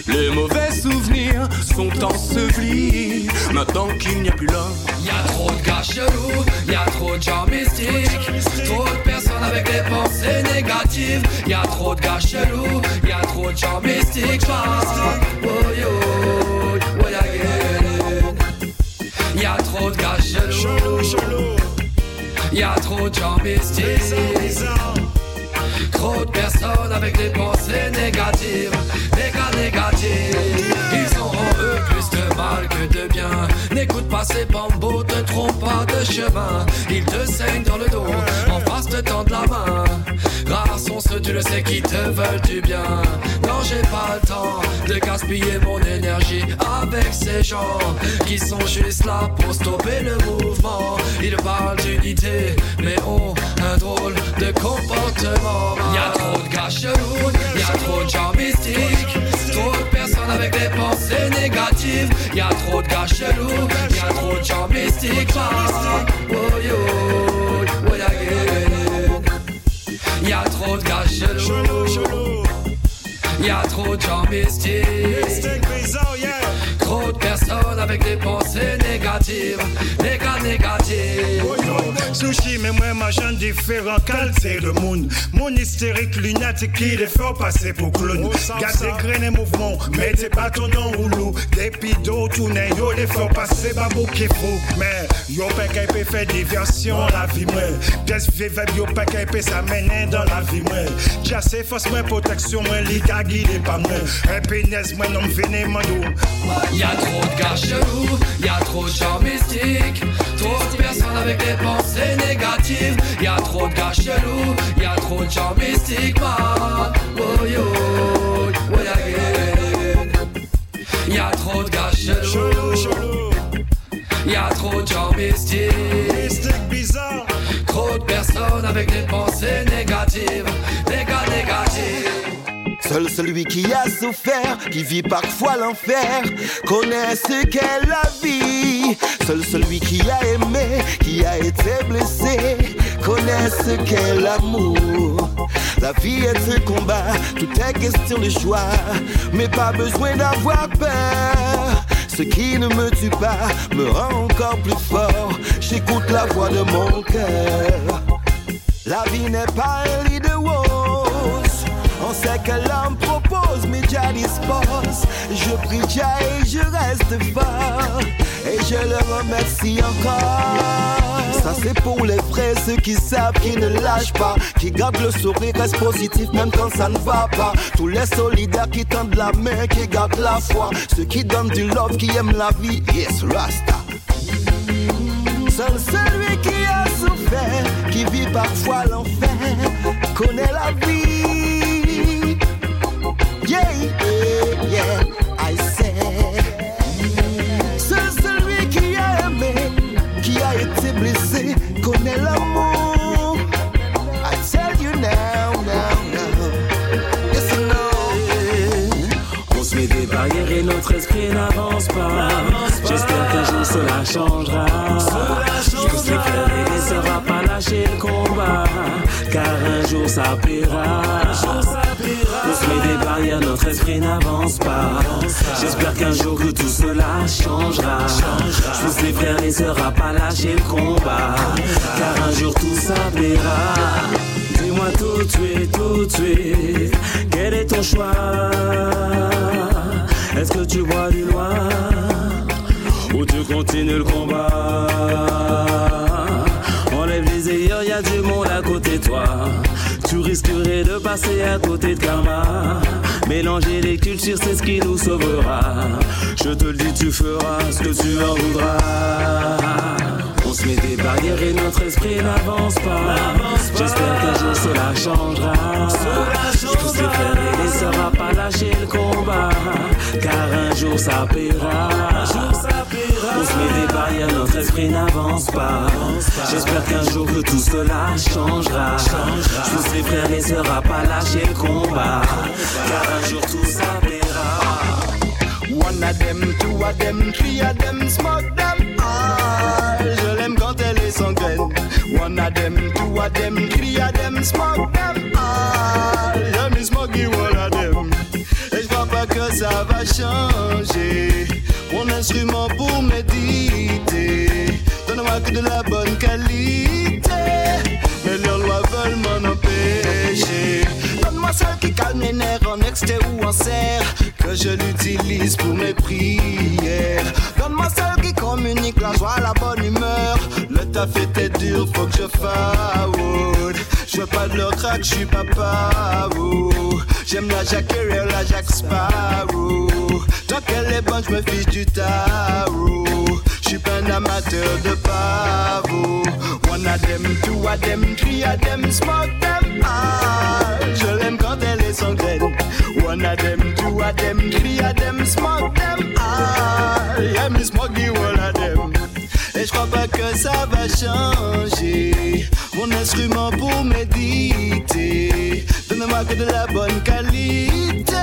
Les mauvais souvenirs sont ensevelis maintenant qu'il n'y a plus l'homme. Y a trop de gars chelous, y a trop de gens mystiques, trop de personnes avec des pensées négatives. Y a trop de gars chelous, y a trop de gens mystiques. Trop de personnes avec des pensées négatives, méga négatives. Que de bien. N'écoute pas ces bambos, te trompe pas de chemin. Ils te saignent dans le dos, en face te tendent la main. Rares sont ceux, tu le sais, qui te veulent du bien. Non, j'ai pas le temps de gaspiller mon énergie avec ces gens qui sont juste là pour stopper le mouvement. Ils parlent d'unité, mais ont un drôle de comportement. Y a trop de gars chelous, y a trop de gens mystiques, trop de personnes avec des pensées négatives. Y a trop de gars chelous, y a trop de gens mystiques. Ah, oh yo, oh. Y a trop de gars chelous. Y a trop de gens mystiques. Trop de personnes avec des pensées négatives. Néga négatives. Sushi, mais moi, ma jeune différent, calcé le monde. Mon hystérique lunatique qui les fait passer pour clown. Gardez graines et mouvements, mettez pas ton nom ou loup. Des pidos, tournez, yo, les fait passer, babou qui fou. Mais, yo, pas qu'à peut faire diversion, la vie, moi. Pièce vive, yo, pas qu'à peut s'amener dans la vie, moi. Jassé, force, moi, protection, moi, liga, guidé pas moi. Un moi, non, venez, moi, Y a trop de gars chelous, y a trop de gens mystiques, trop de personnes avec des pensées négatives. Y a trop de gars chelous, y a trop de gens mystiques, man. Oh yo, oh yeah, yeah. Y a trop de gars chelous, y a trop de gens mystiques, bizarre. Trop de personnes avec des pensées négatives, néga négatives. Seul celui qui a souffert, qui vit parfois l'enfer, connaît ce qu'est la vie. Seul celui qui a aimé, qui a été blessé, connaît ce qu'est l'amour. La vie est un combat, tout est question de choix, mais pas besoin d'avoir peur. Ce qui ne me tue pas me rend encore plus fort. J'écoute la voix de mon cœur. La vie n'est pas un rose. On sait que l'homme propose, mais Jah dispose. Je prie Jah et je reste fort. Et je le remercie encore. Ça c'est pour les vrais, ceux qui savent, qui ne lâchent pas. Qui gardent le sourire, restent positif même quand ça ne va pas. Tous les solidaires qui tendent la main, qui gardent la foi. Ceux qui donnent du love, qui aiment la vie. Yes, Rasta. Seul celui qui a souffert, qui vit parfois l'enfer, connaît la vie. Notre esprit n'avance pas. J'espère qu'un jour cela changera. Je pousse les frères et les sœurs lâcher le combat. Car un jour ça paiera. On se met des barrières, notre esprit n'avance pas. J'espère qu'un jour que tout cela changera. Je pousse les frères, les sœurs à pas lâcher le combat. Car un jour tout s'appellera. Dis-moi tout de suite, tout de suite, quel est ton choix? Est-ce que tu bois du noir ou tu continues le combat? Passer à côté de karma. Mélanger les cultures, c'est ce qui nous sauvera. Je te le dis, tu feras ce que tu en voudras. On se met des barrières et notre esprit n'avance pas. J'espère qu'un jour cela changera. Je pousse les sœurs pas lâcher le combat. Car un jour ça paiera. On se met des barrières, notre esprit n'avance pas. J'espère qu'un jour que tout cela changera. Je pousse frères les sœurs pas lâcher le combat. Car un jour tout s'appellera. One of them, two of them, three of them, smoke them all. Je l'aime quand elle est sanguine. One of them, two of them, three of them, smoke them ça va changer. Mon instrument pour méditer. Donne-moi que de la bonne qualité. Mais leurs lois veulent m'en empêcher. Donne-moi celle qui calme les nerfs en extrait ou en serre. Que je l'utilise pour mes prières. Donne-moi celle qui communique la joie, la bonne humeur. Le taf était dur, faut que je fawood. Je veux pas de leur crack, je suis papa. J'aime la Jack Herrera, la Jack Sparrow. Tant qu'elle est bonne, je me fiche du tarot. Je suis pas un amateur de pavot. One of them, two of them, three of them, smoke them all. Je l'aime quand elle est sanguine. One of them, two of them, three of them, smoke them all. Yeah, me smoke the of them. Et je crois pas que ça va changer Mon instrument pour méditer Donne-moi que de la bonne qualité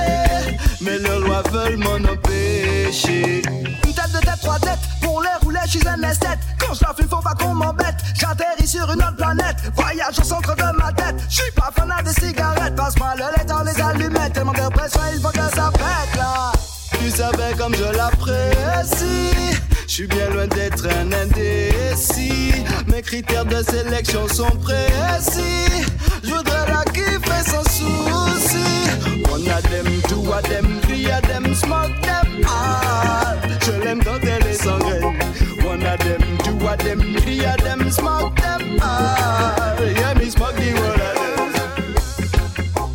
Mais leurs lois veulent m'en empêcher Une tête de tête, trois têtes, pour les rouler, je suis un esthète. Quand je fume, faut pas qu'on m'embête. J'atterris sur une autre planète, voyage au centre de ma tête. Je suis pas fanat des cigarettes, passe-moi le lait dans les allumettes. Tellement de pression, il faut que ça pète là. Tu savais comme je l'apprécie Suis bien loin d'être un indécis. Mes critères de sélection sont précis. Je voudrais la kiffer sans souci. One of them, two of them, three of them, smoke them all Je l'aime quand elle est sanguine One of them, two of them, three of them, smoke them all Yeah, me smoke the one of them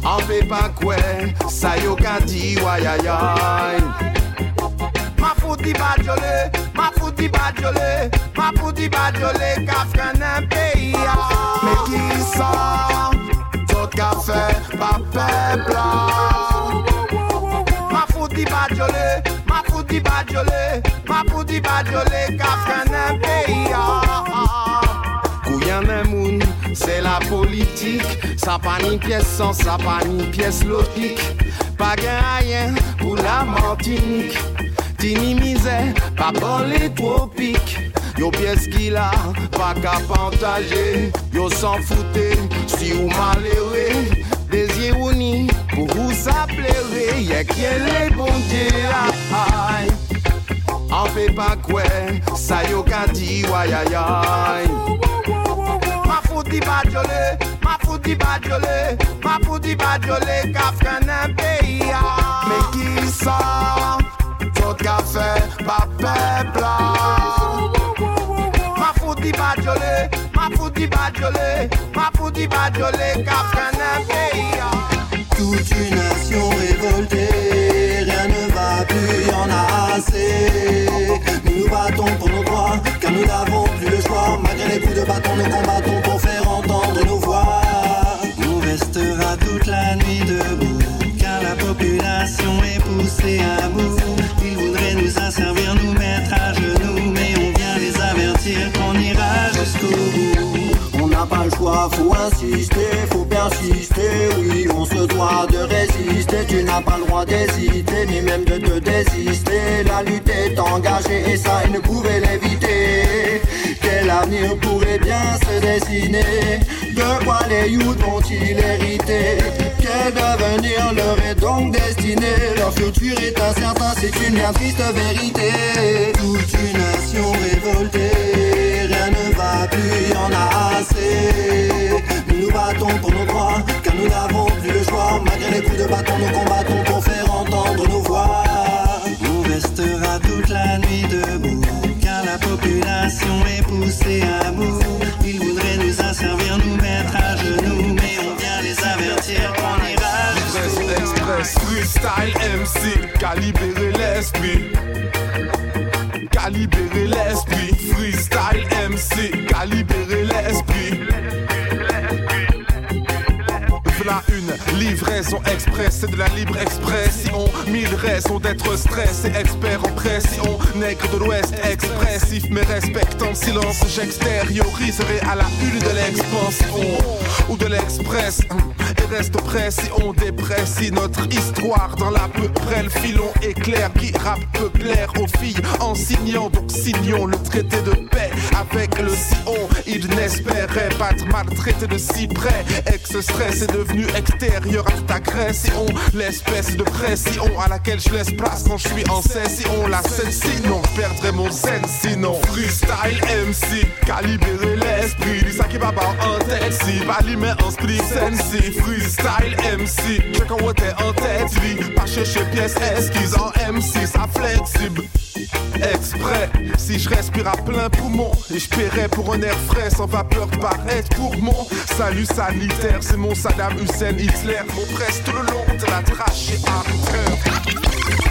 En fait pas quoi, ça yo. fouti badiole, ma fouti badiole, ma fouti badiole Ka frenen peyi ya Me ki sa, tot ka fe pa pepla Ma fouti badiole, ma fouti badiole, ma fouti badiole Ka frenen peyi ya c'est la politique. Ça pas ni pièce sans, ça pas ni pièce logique. Pas gain rien pour la mortique. Minimize, pa bole tropik. Yo pyes ki la, pa ka pantaje. Yo san foute, si ou malere. Dezye ou ni, pou ou sa plere. Ye kye le bonje ay An fe pa kwe, sa yo ka di wayayay Ma fouti ba jole, ma fouti ba jole Ma fouti ba jole, kaf kanan peya Me ki sa ka fait pa peuple. Ma fouti bajole, ma fouti bajole, ma fouti bajole, kafkan un pays. Toute une nation révoltée, rien ne va plus, y en a assez. Nous nous battons pour nos droits, car nous n'avons plus le choix. Malgré les coups de bâton, nous combattons pour faire entendre nos voix. On restera toute la nuit debout, car la population est poussée à bout. Pas le choix, faut insister, faut persister. Oui, on se doit de résister. Tu n'as pas le droit d'hésiter, ni même de te désister. La lutte est engagée et ça, ils ne pouvaient l'éviter. Quel avenir pourrait bien se dessiner? De quoi les youths vont-ils hériter? Quel devenir leur est donc destiné? Leur futur est incertain, c'est une bien triste vérité. Toute une nation rien ne va plus, y en a assez. Nous nous battons pour nos droits, car nous n'avons plus le choix. Malgré les coups de bâton, nous combattons pour faire entendre nos voix. On restera toute la nuit debout, car la population est poussée à bout. Ils voudraient nous asservir, nous mettre à genoux, mais on vient les avertir. Freestyle MC, calibrer l'esprit. Calibrer l'esprit, freestyle MC, calibrer l'esprit. Voilà une livraison express, c'est de la libre expression. Mille raisons d'être stressé, expert en pression. Nègre de l'Ouest, expressif, mais respectant le silence. J'extérioriserai à la une de l'expansion ou de l'express. Reste prêt si on déprécie notre histoire dans l'à peu près le filon éclair qui rap peut plaire aux filles en signant. Donc signons le traité de paix avec le Sion. Il n'espérait pas être maltraité de si près. Ex-stress est devenu extérieur à toute agression. L'espèce de pression à laquelle je laisse place quand je suis en session. La scène sinon, je perdrais mon zen sinon. Freestyle MC, calibrer l'esprit. Ça qui va en tête si, mais en split sensi. MC, check on what t'es en tête, lui. Pas chercher pièces esquisses en MC, ça flexible? Exprès, si je respire à plein poumon Et je paierais pour un air frais sans vapeur de paraître pour salut sanitaire. C'est mon Saddam Hussein Hitler. Mon presse tout le long de la trachée artère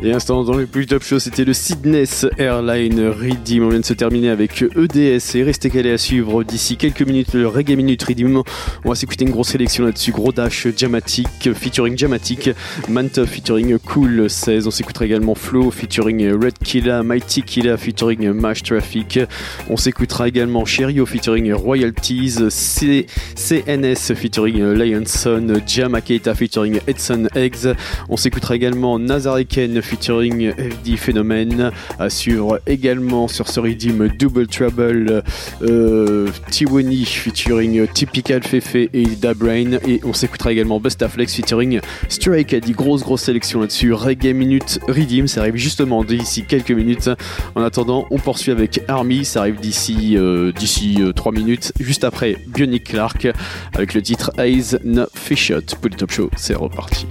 Et instant dans le plus top show, c'était le Sydney's Airline Redeem. On vient de se terminer avec EDS et restez calés à suivre d'ici quelques minutes le Reggae Minute Redeem. On va s'écouter une grosse sélection là-dessus. Gros Dash, Jamatic, featuring Jamatic, Manta featuring Cool 16. On s'écoutera également Flow featuring Red Killa, Mighty Killa featuring Mash Traffic. On s'écoutera également Cherio featuring Royalties, CNS featuring Lionson, Jamaketa featuring Edson Eggs. On s'écoutera également Nazariken featuring FD Phénomène à suivre également sur ce redeem Double Trouble euh, Tiwani featuring Typical Fefe et Dabrain et on s'écoutera également Bustaflex featuring Stray Caddy grosse grosse sélection là-dessus. Reggae Minute Redeem ça arrive justement d'ici quelques minutes. En attendant on poursuit avec Army ça arrive d'ici euh, d'ici 3 minutes juste après Bionic Clark avec le titre Eyes No Fish Shot pour le top show c'est reparti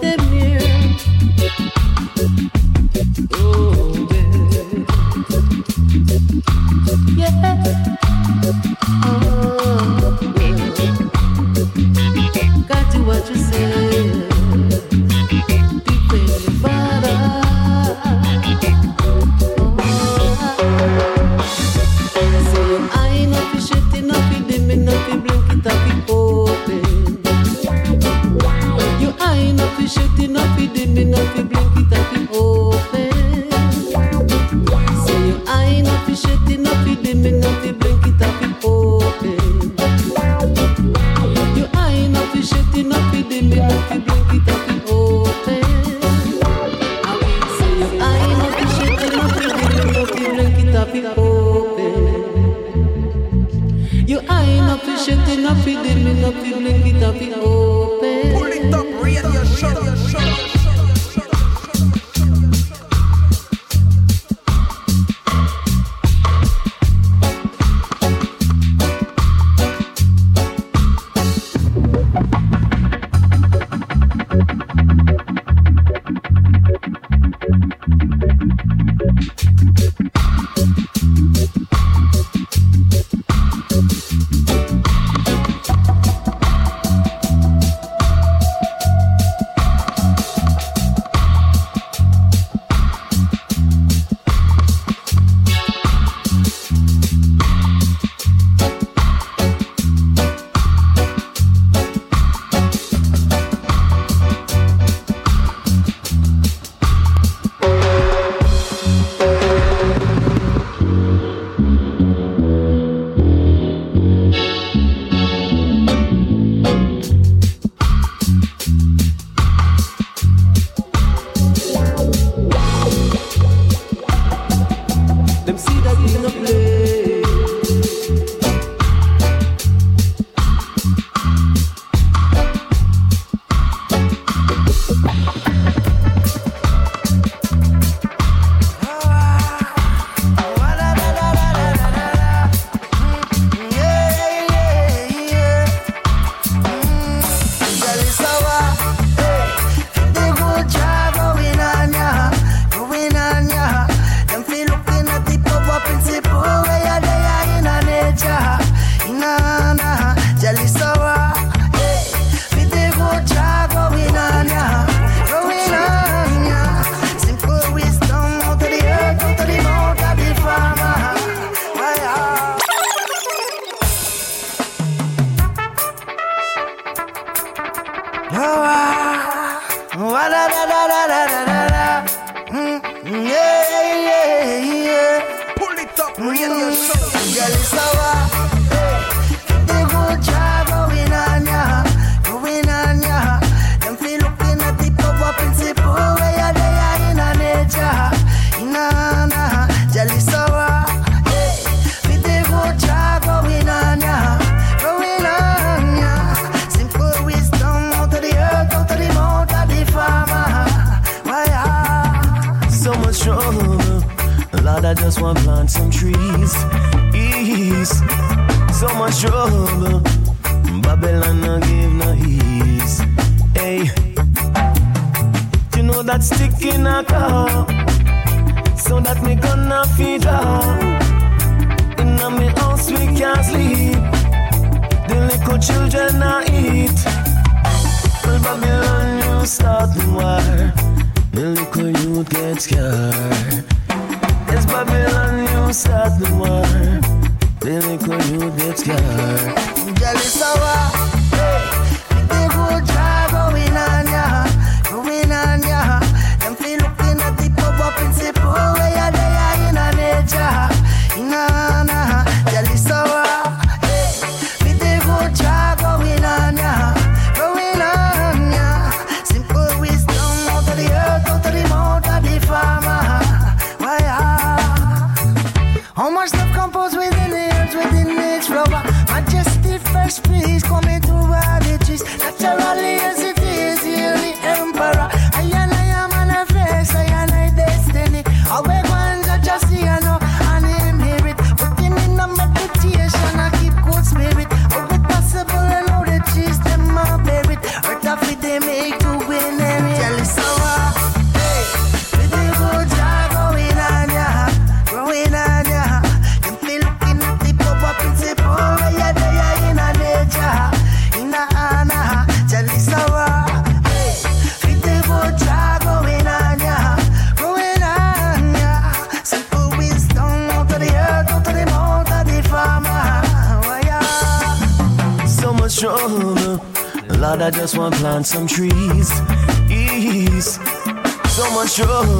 the trouble. Babylon no give no ease. Hey, you know that stick in a car, so that me gonna feed her. In a me house we can't sleep. The little children I eat. Well, Babylon, you start the war. The little youth get scared. It's Babylon, you start the war. The little you get scared. Jealous of her. Hey, some trees. Ease. So much trouble.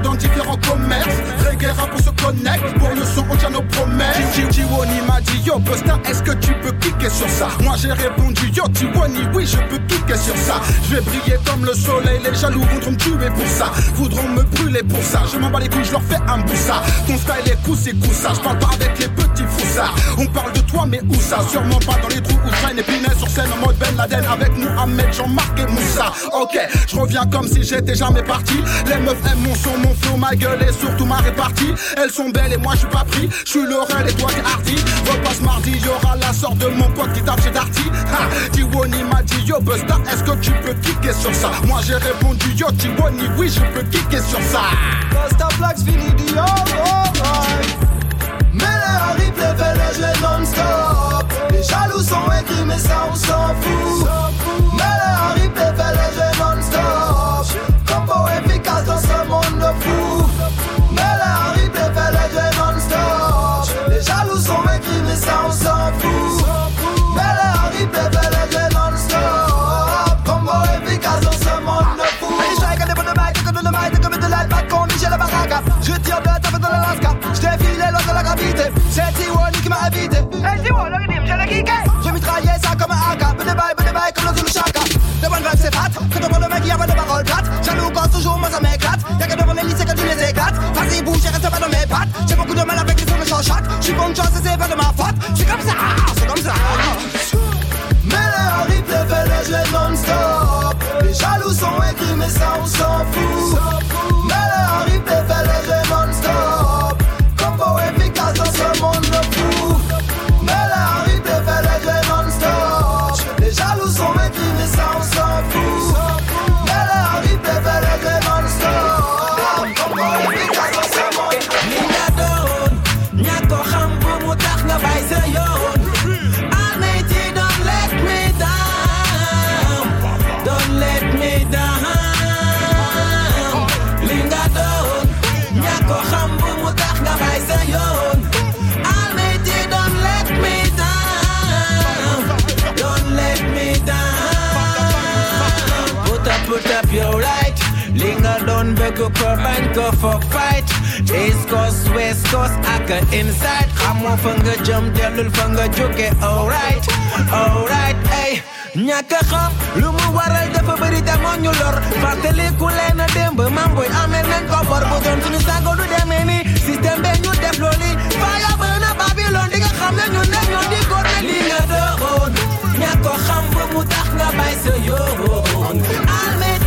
Dans différents commerces On se connecte Pour le son on tient nos promesses. Tiwoni m'a dit yo Busta est-ce que tu peux cliquer sur ça? Moi j'ai répondu yo Tiwoni oui je peux cliquer sur ça. Je vais briller comme le soleil Les jaloux voudront me tuer pour ça. Voudront me brûler pour ça. Je m'en bats les couilles je leur fais un boussa Ton style est coup ça Je parle pas avec les petits foussards. On parle de toi mais où ça? Sûrement pas dans les trous où Shine et sur scène en mode Ben Laden. Avec Mohamed, Jean-Marc et Moussa. Ok je reviens comme si j'étais jamais parti. Les meufs aiment mon son, mon flow, ma gueule et surtout ma répartie elles sont belles et moi je suis pas pris. Je suis le rêve et toi t'es hardy. Repasse mardi, y'aura la sorte de mon pote qui tape chez Darty. Ha Tiwoni m'a dit yo Busta, est-ce que tu peux kicker sur ça? Moi j'ai répondu yo Tiwoni, oui je peux kicker sur ça. Busta Flax finit dit oh, mais les harris, les fêlés, les non-stop. Les jaloux sont écrits, mais ça on s'en fout. De l'Alaska. T'ai filé l'autre de la gravité. C'est Tiwani qui m'a évité. Hey, Tiwani, je l'ai kické. Je mitraillais ça comme un AK. De bail, de bail, comme dans une chaka. De bonne vibe, c'est fat. Que devant le mec, y'a pas de parole plate. Jaloux quand toujours, moi ça m'éclate. Y'a que devant les lycées que tu les éclates. Vas-y, bouge, reste pas dans mes pattes. J'ai beaucoup de mal avec les de chatte. J'suis chance et c'est pas de ma faute. J'suis comme ça, c'est comme ça. Mais les replay fait les jeux non-stop. Les jaloux sont écrits, mais ça on s'en fout. Bëgg ko bañ ko fight. East Coast West Coast ak inside. Xamoo fa nga jëm dellul fa nga jóge alright alright ay ñàkk a xam lu mu waral dafa bëri te moo ñu lor. Fàttaliku leen a démb mam boy amee nañ ko bor bu doon suñu sago du demee ni système bee ñu def looli faya ba na Babylone di nga xam ne ñu ne ñoo di góor ne li nga doon ñàkk xam bu mu tax nga bàyyi sa yoon Almighty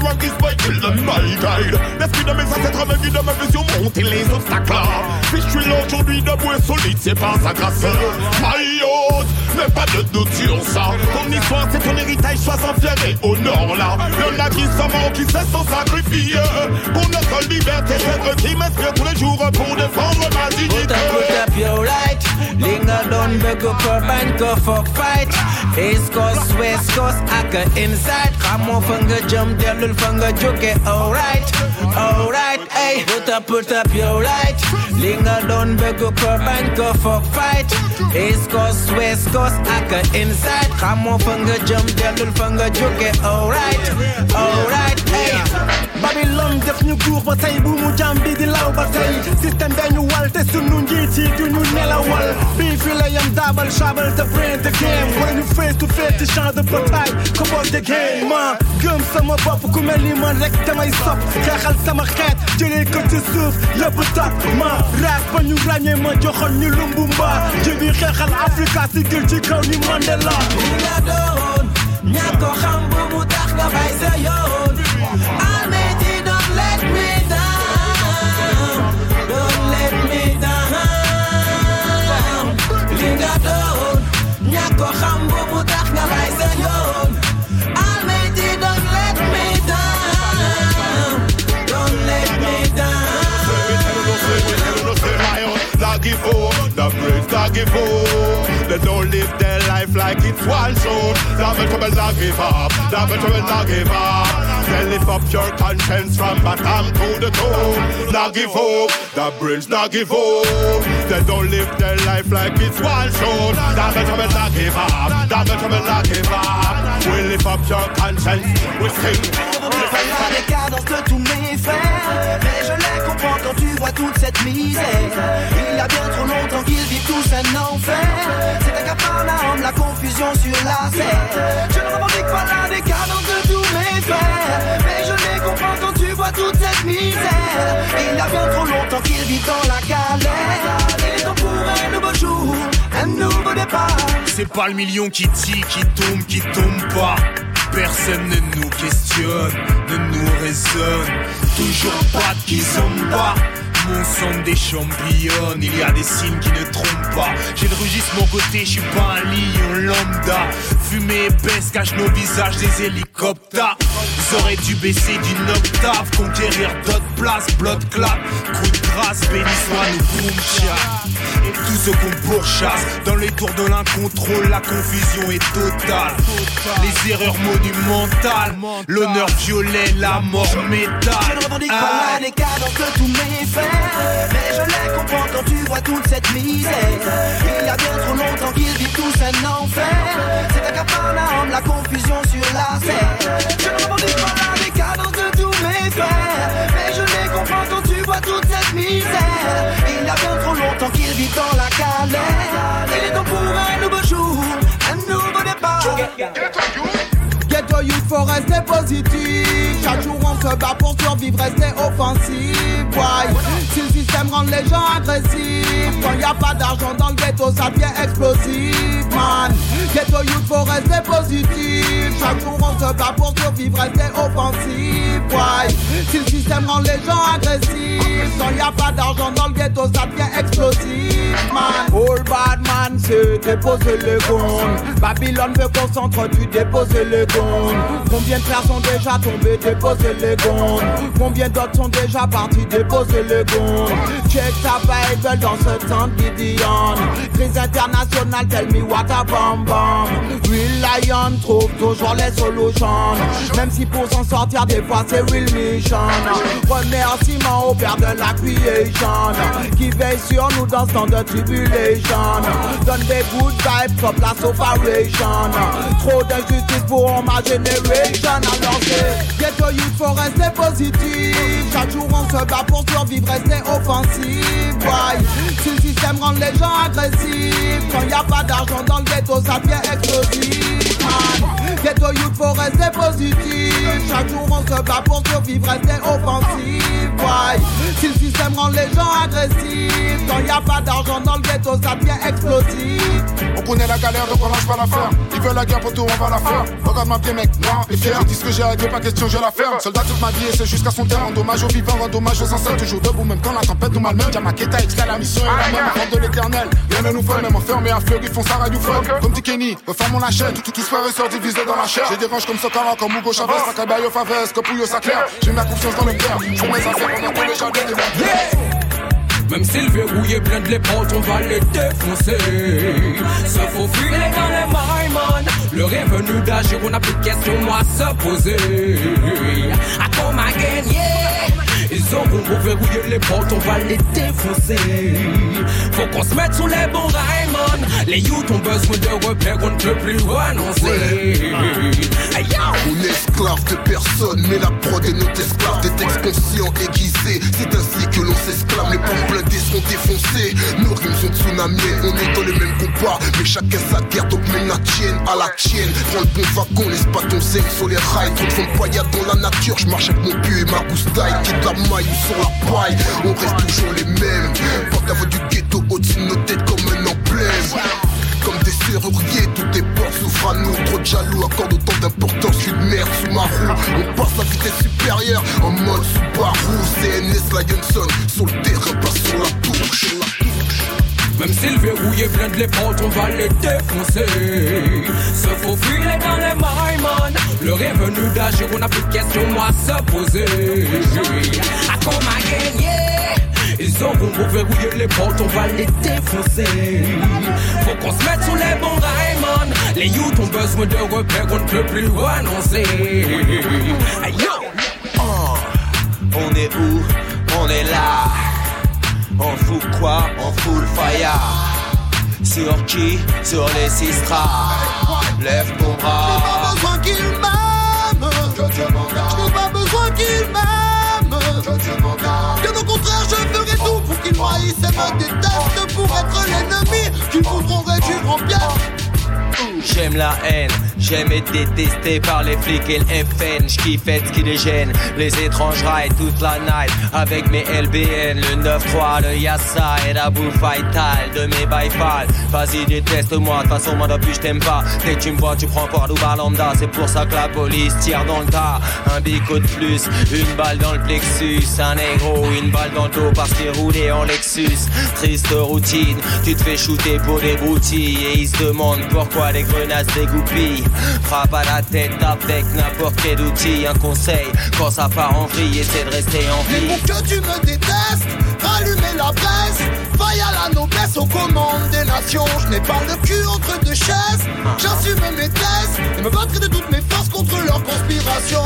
Rastafari is my killer, my guide. L'esprit de mes ancêtres me guide, me fait surmonter les obstacles. Si je suis là aujourd'hui debout et solide, c'est par sa grâce. My Fais pas de doute sur ça. Ton histoire c'est ton héritage, sois en fier et honore là Y'en a qui s'en vont, qui se sont sacrifiés Pour notre liberté, c'est qui m'inspire tous les jours pour défendre ma dignité. Put up your light, linger down, back up your mind, go for fight. East Coast, West Coast, aka inside. Come on, finger jump, devil finger joke, alright. Alright, hey, put up, put up your light. Linger down, back up your mind, go for fight. East Coast West Coast ak inside. Xamoo fa nga jëm dellul fa nga jóge alright alright ay Babylone def ñu guur ba tey bu mu jàm bi di law ba tey système bee ñu wal te sunu njiit yi du ñu nelawal bii fi la yam daabal chabal te brain the game wala ñu face to face ci champ de bataille boog the game ma gëm sama bopp ku mel ni man rek damay sopp xeexal sama xeet jëlee ko ci suuf yëpp tap ma raak ba ñu ràññee ma joxoon ñu lumbu mbaa jibi xeexal Africa si gil ci kaw ni Mandela li nga doon ñàkk ko xam bu mu tax nga bàyyi sa yoon bàyyi sa yoon Almighty don't let me down don't let me Lagivo, the brave Lagivo. They don't live their life like it's one show. That better will not give up. That better will not give up. They lift up your conscience from bottom to the top. Not give up. The brains not give up. They don't live their life like it's one show. That better will not give up. That better will not give up. We lift up your conscience. We sing. La décadence de tous mes frères. Mais je les comprends quand tu vois toute cette misère. Il y a bien trop longtemps qu'ils vivent tous un enfer. C'est un capernaum, la confusion sur la scène Je ne revendique pas la décadence de tous mes frères. Mais je les comprends quand tu vois toute cette misère. Il y a bien trop longtemps qu'ils vivent dans la galère. Est temps pour un nouveau jour, un nouveau départ. C'est pas le million qui tire, qui tombe, qui tombe pas. Personne ne nous questionne, ne nous raisonne. Toujours pas de qui zomba. Mon sang des champignons. Il y a des signes qui ne trompent pas. J'ai le rugissement côté, je suis pas un lion lambda. Fumée épaisse cache nos visages des hélicoptères. Ils auraient dû baisser d'une octave, conquérir d'autres places, blood clap. Coup de grâce, béni soit nous boom Et tout ce qu'on pourchasse, dans les tours de l'incontrôle, la confusion est totale. Les erreurs monumentales, l'honneur violet, la mort métal. Je ne revendique pas la décadence de tous mes Mais je les comprends quand tu vois toute cette misère. Il y a bien trop longtemps qu'ils vivent tous un enfer. C'est un cafarnaum, la confusion sur la scène Je revendique pas la décadence de tous mes frères. Mais je les comprends quand tu vois toute cette misère. Il y a bien trop longtemps qu'ils vivent dans la galère. Il est temps pour un nouveau jour, un nouveau départ Ghetto youth faut rester positif. Chaque jour on se bat pour survivre, rester offensif Why Si le système rend les gens agressifs Quand y a pas d'argent dans le ghetto ça devient explosif Man. Ghetto youth faut rester positif. Chaque jour on se bat pour survivre, rester offensif Why Si le système rend les gens agressifs Quand y a pas d'argent dans le ghetto ça devient explosif Man. All bad man se dépose le gun Babylone veut qu'on s'entretue, dépose le Combien de frères sont déjà tombés, déposez les gonds. Combien d'autres sont déjà partis, déposez les gonds. Check ta Bible dans ce temps de Gideon Crise internationale, tell me what a bam Real Lion trouve toujours les solutions. Même si pour s'en sortir des fois c'est real mission. Remerciement au père de la creation. Qui veille sur nous dans ce temps de tribulation. Donne des good vibes, stop la sopharation Trop d'injustice pour ma génération Alors c'est Ghetto youth faut rester positif. Chaque jour on se bat pour survivre, rester offensif. Why Si le système rend les gens agressifs. Quand y a pas d'argent dans le ghetto ça devient explosif. Ghetto youth faut rester positif. Chaque jour on se bat pour survivre, rester offensif. Why? Si le système rend les gens agressifs Quand y a pas d'argent dans le ghetto ça devient explosif. On connaît la galère donc on lâche pas l'affaire Ils veulent la guerre pour tout on va la faire. Regarde ma pied mec, noir et fier. Je dis ce que j'ai dire pas question je la ferme. Soldat toute ma vie et c'est jusqu'à son terme. Dommage aux vivants, dommage aux anciens Toujours debout même quand la tempête nous malmène. Jamaketa extrait la mission et la même. Avant de l'éternel, rien ne nous fait Même enfermé à fleury, font ça radio fuck Comme dit Kenny, referme la chaîne. Tout, tout, tout frères et sœurs divisés dans la chair J'ai des ranges comme Sokara, comme Hugo Chavez Sakabayo Favez, Copouyo Saclair J'ai ma confiance dans le cœur Je mes affaires pendant que les jardins des mondes Même s'il verrouille plein de les portes, on va les défoncer. Se faufiler dans les man. Le revenu d'agir, on n'a plus de questions, à se poser. À comme again, yeah. Verrouiller les portes, on va les défoncer. Faut qu'on se mette sous les bons man. Les youths ont besoin de repères, on ne peut plus yo. On est esclave de personne, mais la prod est notre esclave. Des textes conscients aiguisés, c'est ainsi que l'on s'exclame. Les bombes blindées sont défoncées, nos rimes sont tsunamiennes. On est dans les mêmes combats, mais chacun sa guerre, donc mène la tienne à la tienne. Prends le bon wagon, laisse pas ton zen sur les rails. Trop de fond dans la nature, je marche avec mon pied et ma goustaille. Qui de la sur la paille, on reste toujours les mêmes. Porte la du ghetto au-dessus de nos têtes comme un emblème. Comme des serruriers, toutes les portes s'ouvrent à nous Trop de jaloux accordent autant d'importance. Qu'une merde sous ma roue. On passe à vitesse supérieure. En mode Subaru CNS Lionson, sur le terrain, pas sur la touche Même s'ils verrouillent plein de les portes, on va les défoncer. Se faufiler dans les mailles. Le revenu d'agir, on n'a plus de questions, à se poser. À comme again, yeah. Ils auront beau verrouiller les portes, on va les défoncer. Faut qu'on se mette sous les bons man. Les youths ont besoin de repères, on ne peut plus renoncer. Aïe, yo. On est où? On est là. On fout quoi On fout le fire. Sur qui Sur les sistras. Lève ton bras. pas besoin qu'il m'aime. Je n'ai pas besoin qu'il m'aime. Bien au contraire, je ferai tout pour qu'il m'haïsse et me déteste pour être l'ennemi qu'ils voudront réduire en pièces. J'aime la haine, j'aime être détesté par les flics et le FN. J'kiffe ce qui les gêne. Les étranges rails toute la night avec mes LBN. Le 9-3, le Yassa et la bouffe vitale de mes byfall. Vas-y, déteste-moi, de toute façon, moi depuis je t'aime pas. Dès que tu me vois, tu prends pour bar lambda. C'est pour ça que la police tire dans le tas. Un bico de plus, une balle dans le plexus. Un négro, une balle dans le dos parce qu'il roulé en Lexus. Triste routine, tu te fais shooter pour des broutilles. Et ils se demandent pourquoi les grenades dégoupillent. Frappe à la tête avec n'importe quel outil. Un conseil, quand ça part en vrille, essaie de rester en Mais vie. pour que tu me détestes, rallumer la presse, faille à la noblesse aux commandes des nations. Je n'ai pas le cul entre deux chaises, j'assume mes thèses et me battrai de toutes mes forces contre leur conspiration.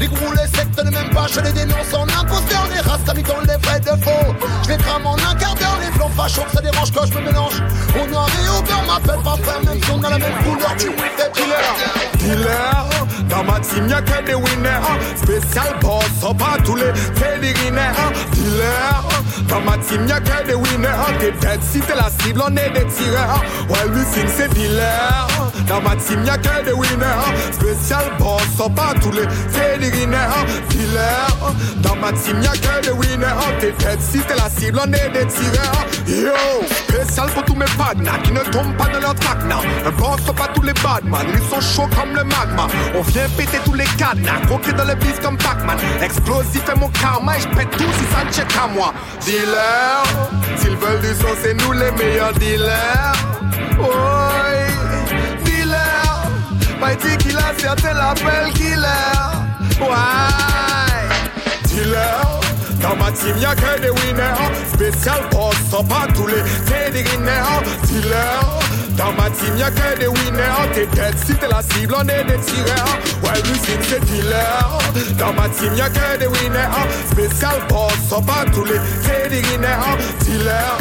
Les gourous, les sectes ne m'aiment pas, je les dénonce en imposteur, les races dans les vrais de faux. Je les crame en un quart d'heure, les blancs fachos, ça dérange quand je me mélange. Au noir et au blanc, m'appelle pas frère, même si on a la même couleur, tu me fais dealer. Dealer, dans ma team y'a que des winners. Spécial boss, on pas tous les fédérinaires Dealer, dans ma team y'a que des winners. T'es dead si t'es la cible, on est des tireurs. We sing c'est dealer Dans ma team y'a que des winners. Spécial boss, on pas tous les fédérinaires Dealer, dans ma team y'a que des winners T'es dead si t'es la cible, on est des tireurs Yo, spécial pour tous mes partners Qui ne tombent pas dans leur traquenard Un boss, on pas tous les badman Ils sont chauds comme le magma. On vient péter tous les cadenas Croquer dans le bif comme Pac-Man. Explosif est mon karma Et je pète tout si ça ne check à moi. Dealer S'ils veulent du son c'est nous les meilleurs dealers. Oui Dealer Mighty Killer certains l'appellent Killer Ouais Dealer dans ma team y'a que des winners Spécial boss, sont pas tous les fédérinaires Dealer Dans ma team y'a que des winners T'es dead si t'es la cible, on est des tireurs Ouais, l'usine c'est dealer Dans ma team y'a que des winners Spécial boss, sont pas tous les fédérinaires Dealer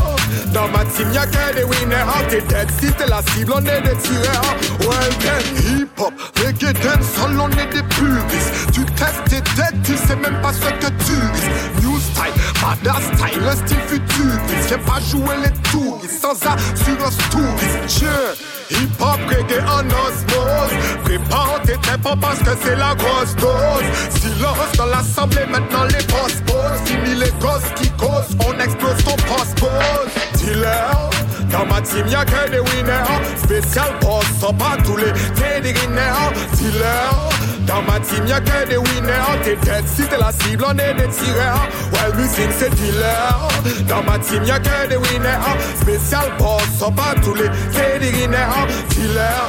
dans ma team y'a que des winners. Ah, t'es dead si t'es la cible, on est des tireurs. Well then, hip hop, reggae, dancehall, on est des puristes Tu testes tes dead, tu sais même pas ce que tu New style, badass style, un style futuriste Viens pas jouer les touristes sans assurance touriste Je, hip hop, reggae en osmose. Prépare tes tempos parce que c'est la grosse dose. Silence dans l'assemblée, maintenant les boss posent Fini les gosses qui causent, on explose ton post-pose Dealer dans ma team y'a que des winners. Spécial boss, sont pas tous les fédérinaires Dealer Dans ma team y'a que des winners. T'es dead si t'es la cible, on est des tireurs. Well, music c'est dealer. Dans ma team y'a que des winners. Spécial boss, sont pas tous les fédérinaires Dealer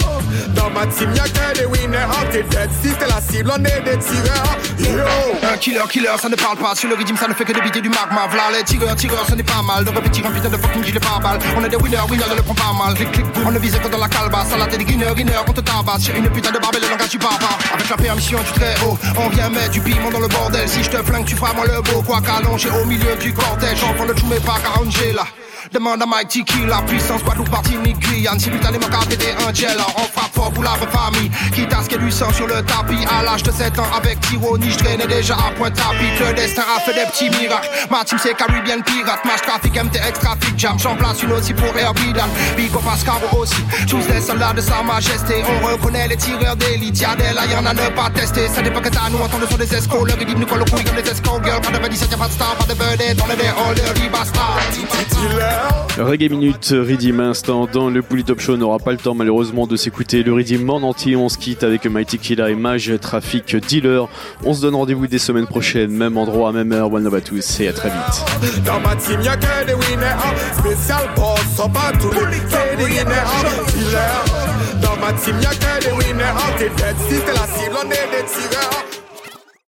Dans ma team y'a que des winners. T'es dead si t'es la cible, on est des tireurs. Yo. Un killer, killer, ça ne parle pas. Sur le rythme, ça ne fait que débiter du magma. V'là les tigres, tigres, ce n'est pas mal. De répétir un putain de fucking gilet par balle. On est des winners, winners, ne le prends pas mal. Clic, clic. On ne vise que dans la calebasse. À la des guineurs, guineurs, on te tabasse. Sur une putain de barbelle, le langage du barbare. Avec la permission du très haut, on vient mettre du piment dans le bordel. Si je te flingue, tu feras moi le beau. Quoi qu'allongé au milieu du cortège. Enfant de Chumé, pas qu'à Angela. Demande à Mighty qui la puissance, Guadeloupe, Martinique, Guyane. Si putain les manques péter un gel, on frappe fort pour la famille. Quitte à ce qu'il y ait du sang sur le tapis. À l'âge de 7 ans, avec tyrannie, je traînais déjà à point tapis. Le destin a fait des petits miracles. Ma team c'est Caribbean pirate, match trafic, MTX, trafic jam. J'en place une aussi pour Air Vidal. Big up Ascaro aussi. Tous des soldats de sa majesté. On reconnaît les tireurs d'élite. Y'a des lions à ne pas tester. Ça dépend que t'as nous entendre sur des escrocs. Le rythme nous colle au couille comme des escrocs. Girl, de 27, y'a pas de star, pas de. On ribastards. Reggae Minute, Redeem Instant dans le Bully Top Show. On n'aura pas le temps malheureusement de s'écouter le Redeem en entier. On se quitte avec Mighty Killa et Mage Traffic Dealer. On se donne rendez-vous des semaines prochaines, même endroit, même heure. One love à tous et à très vite. Dans ma team y'a que des winners Spécial boss, sont pas tous les fédérinaires Dealer Dans ma team y'a que des winners T'es dead si t'es la cible, on est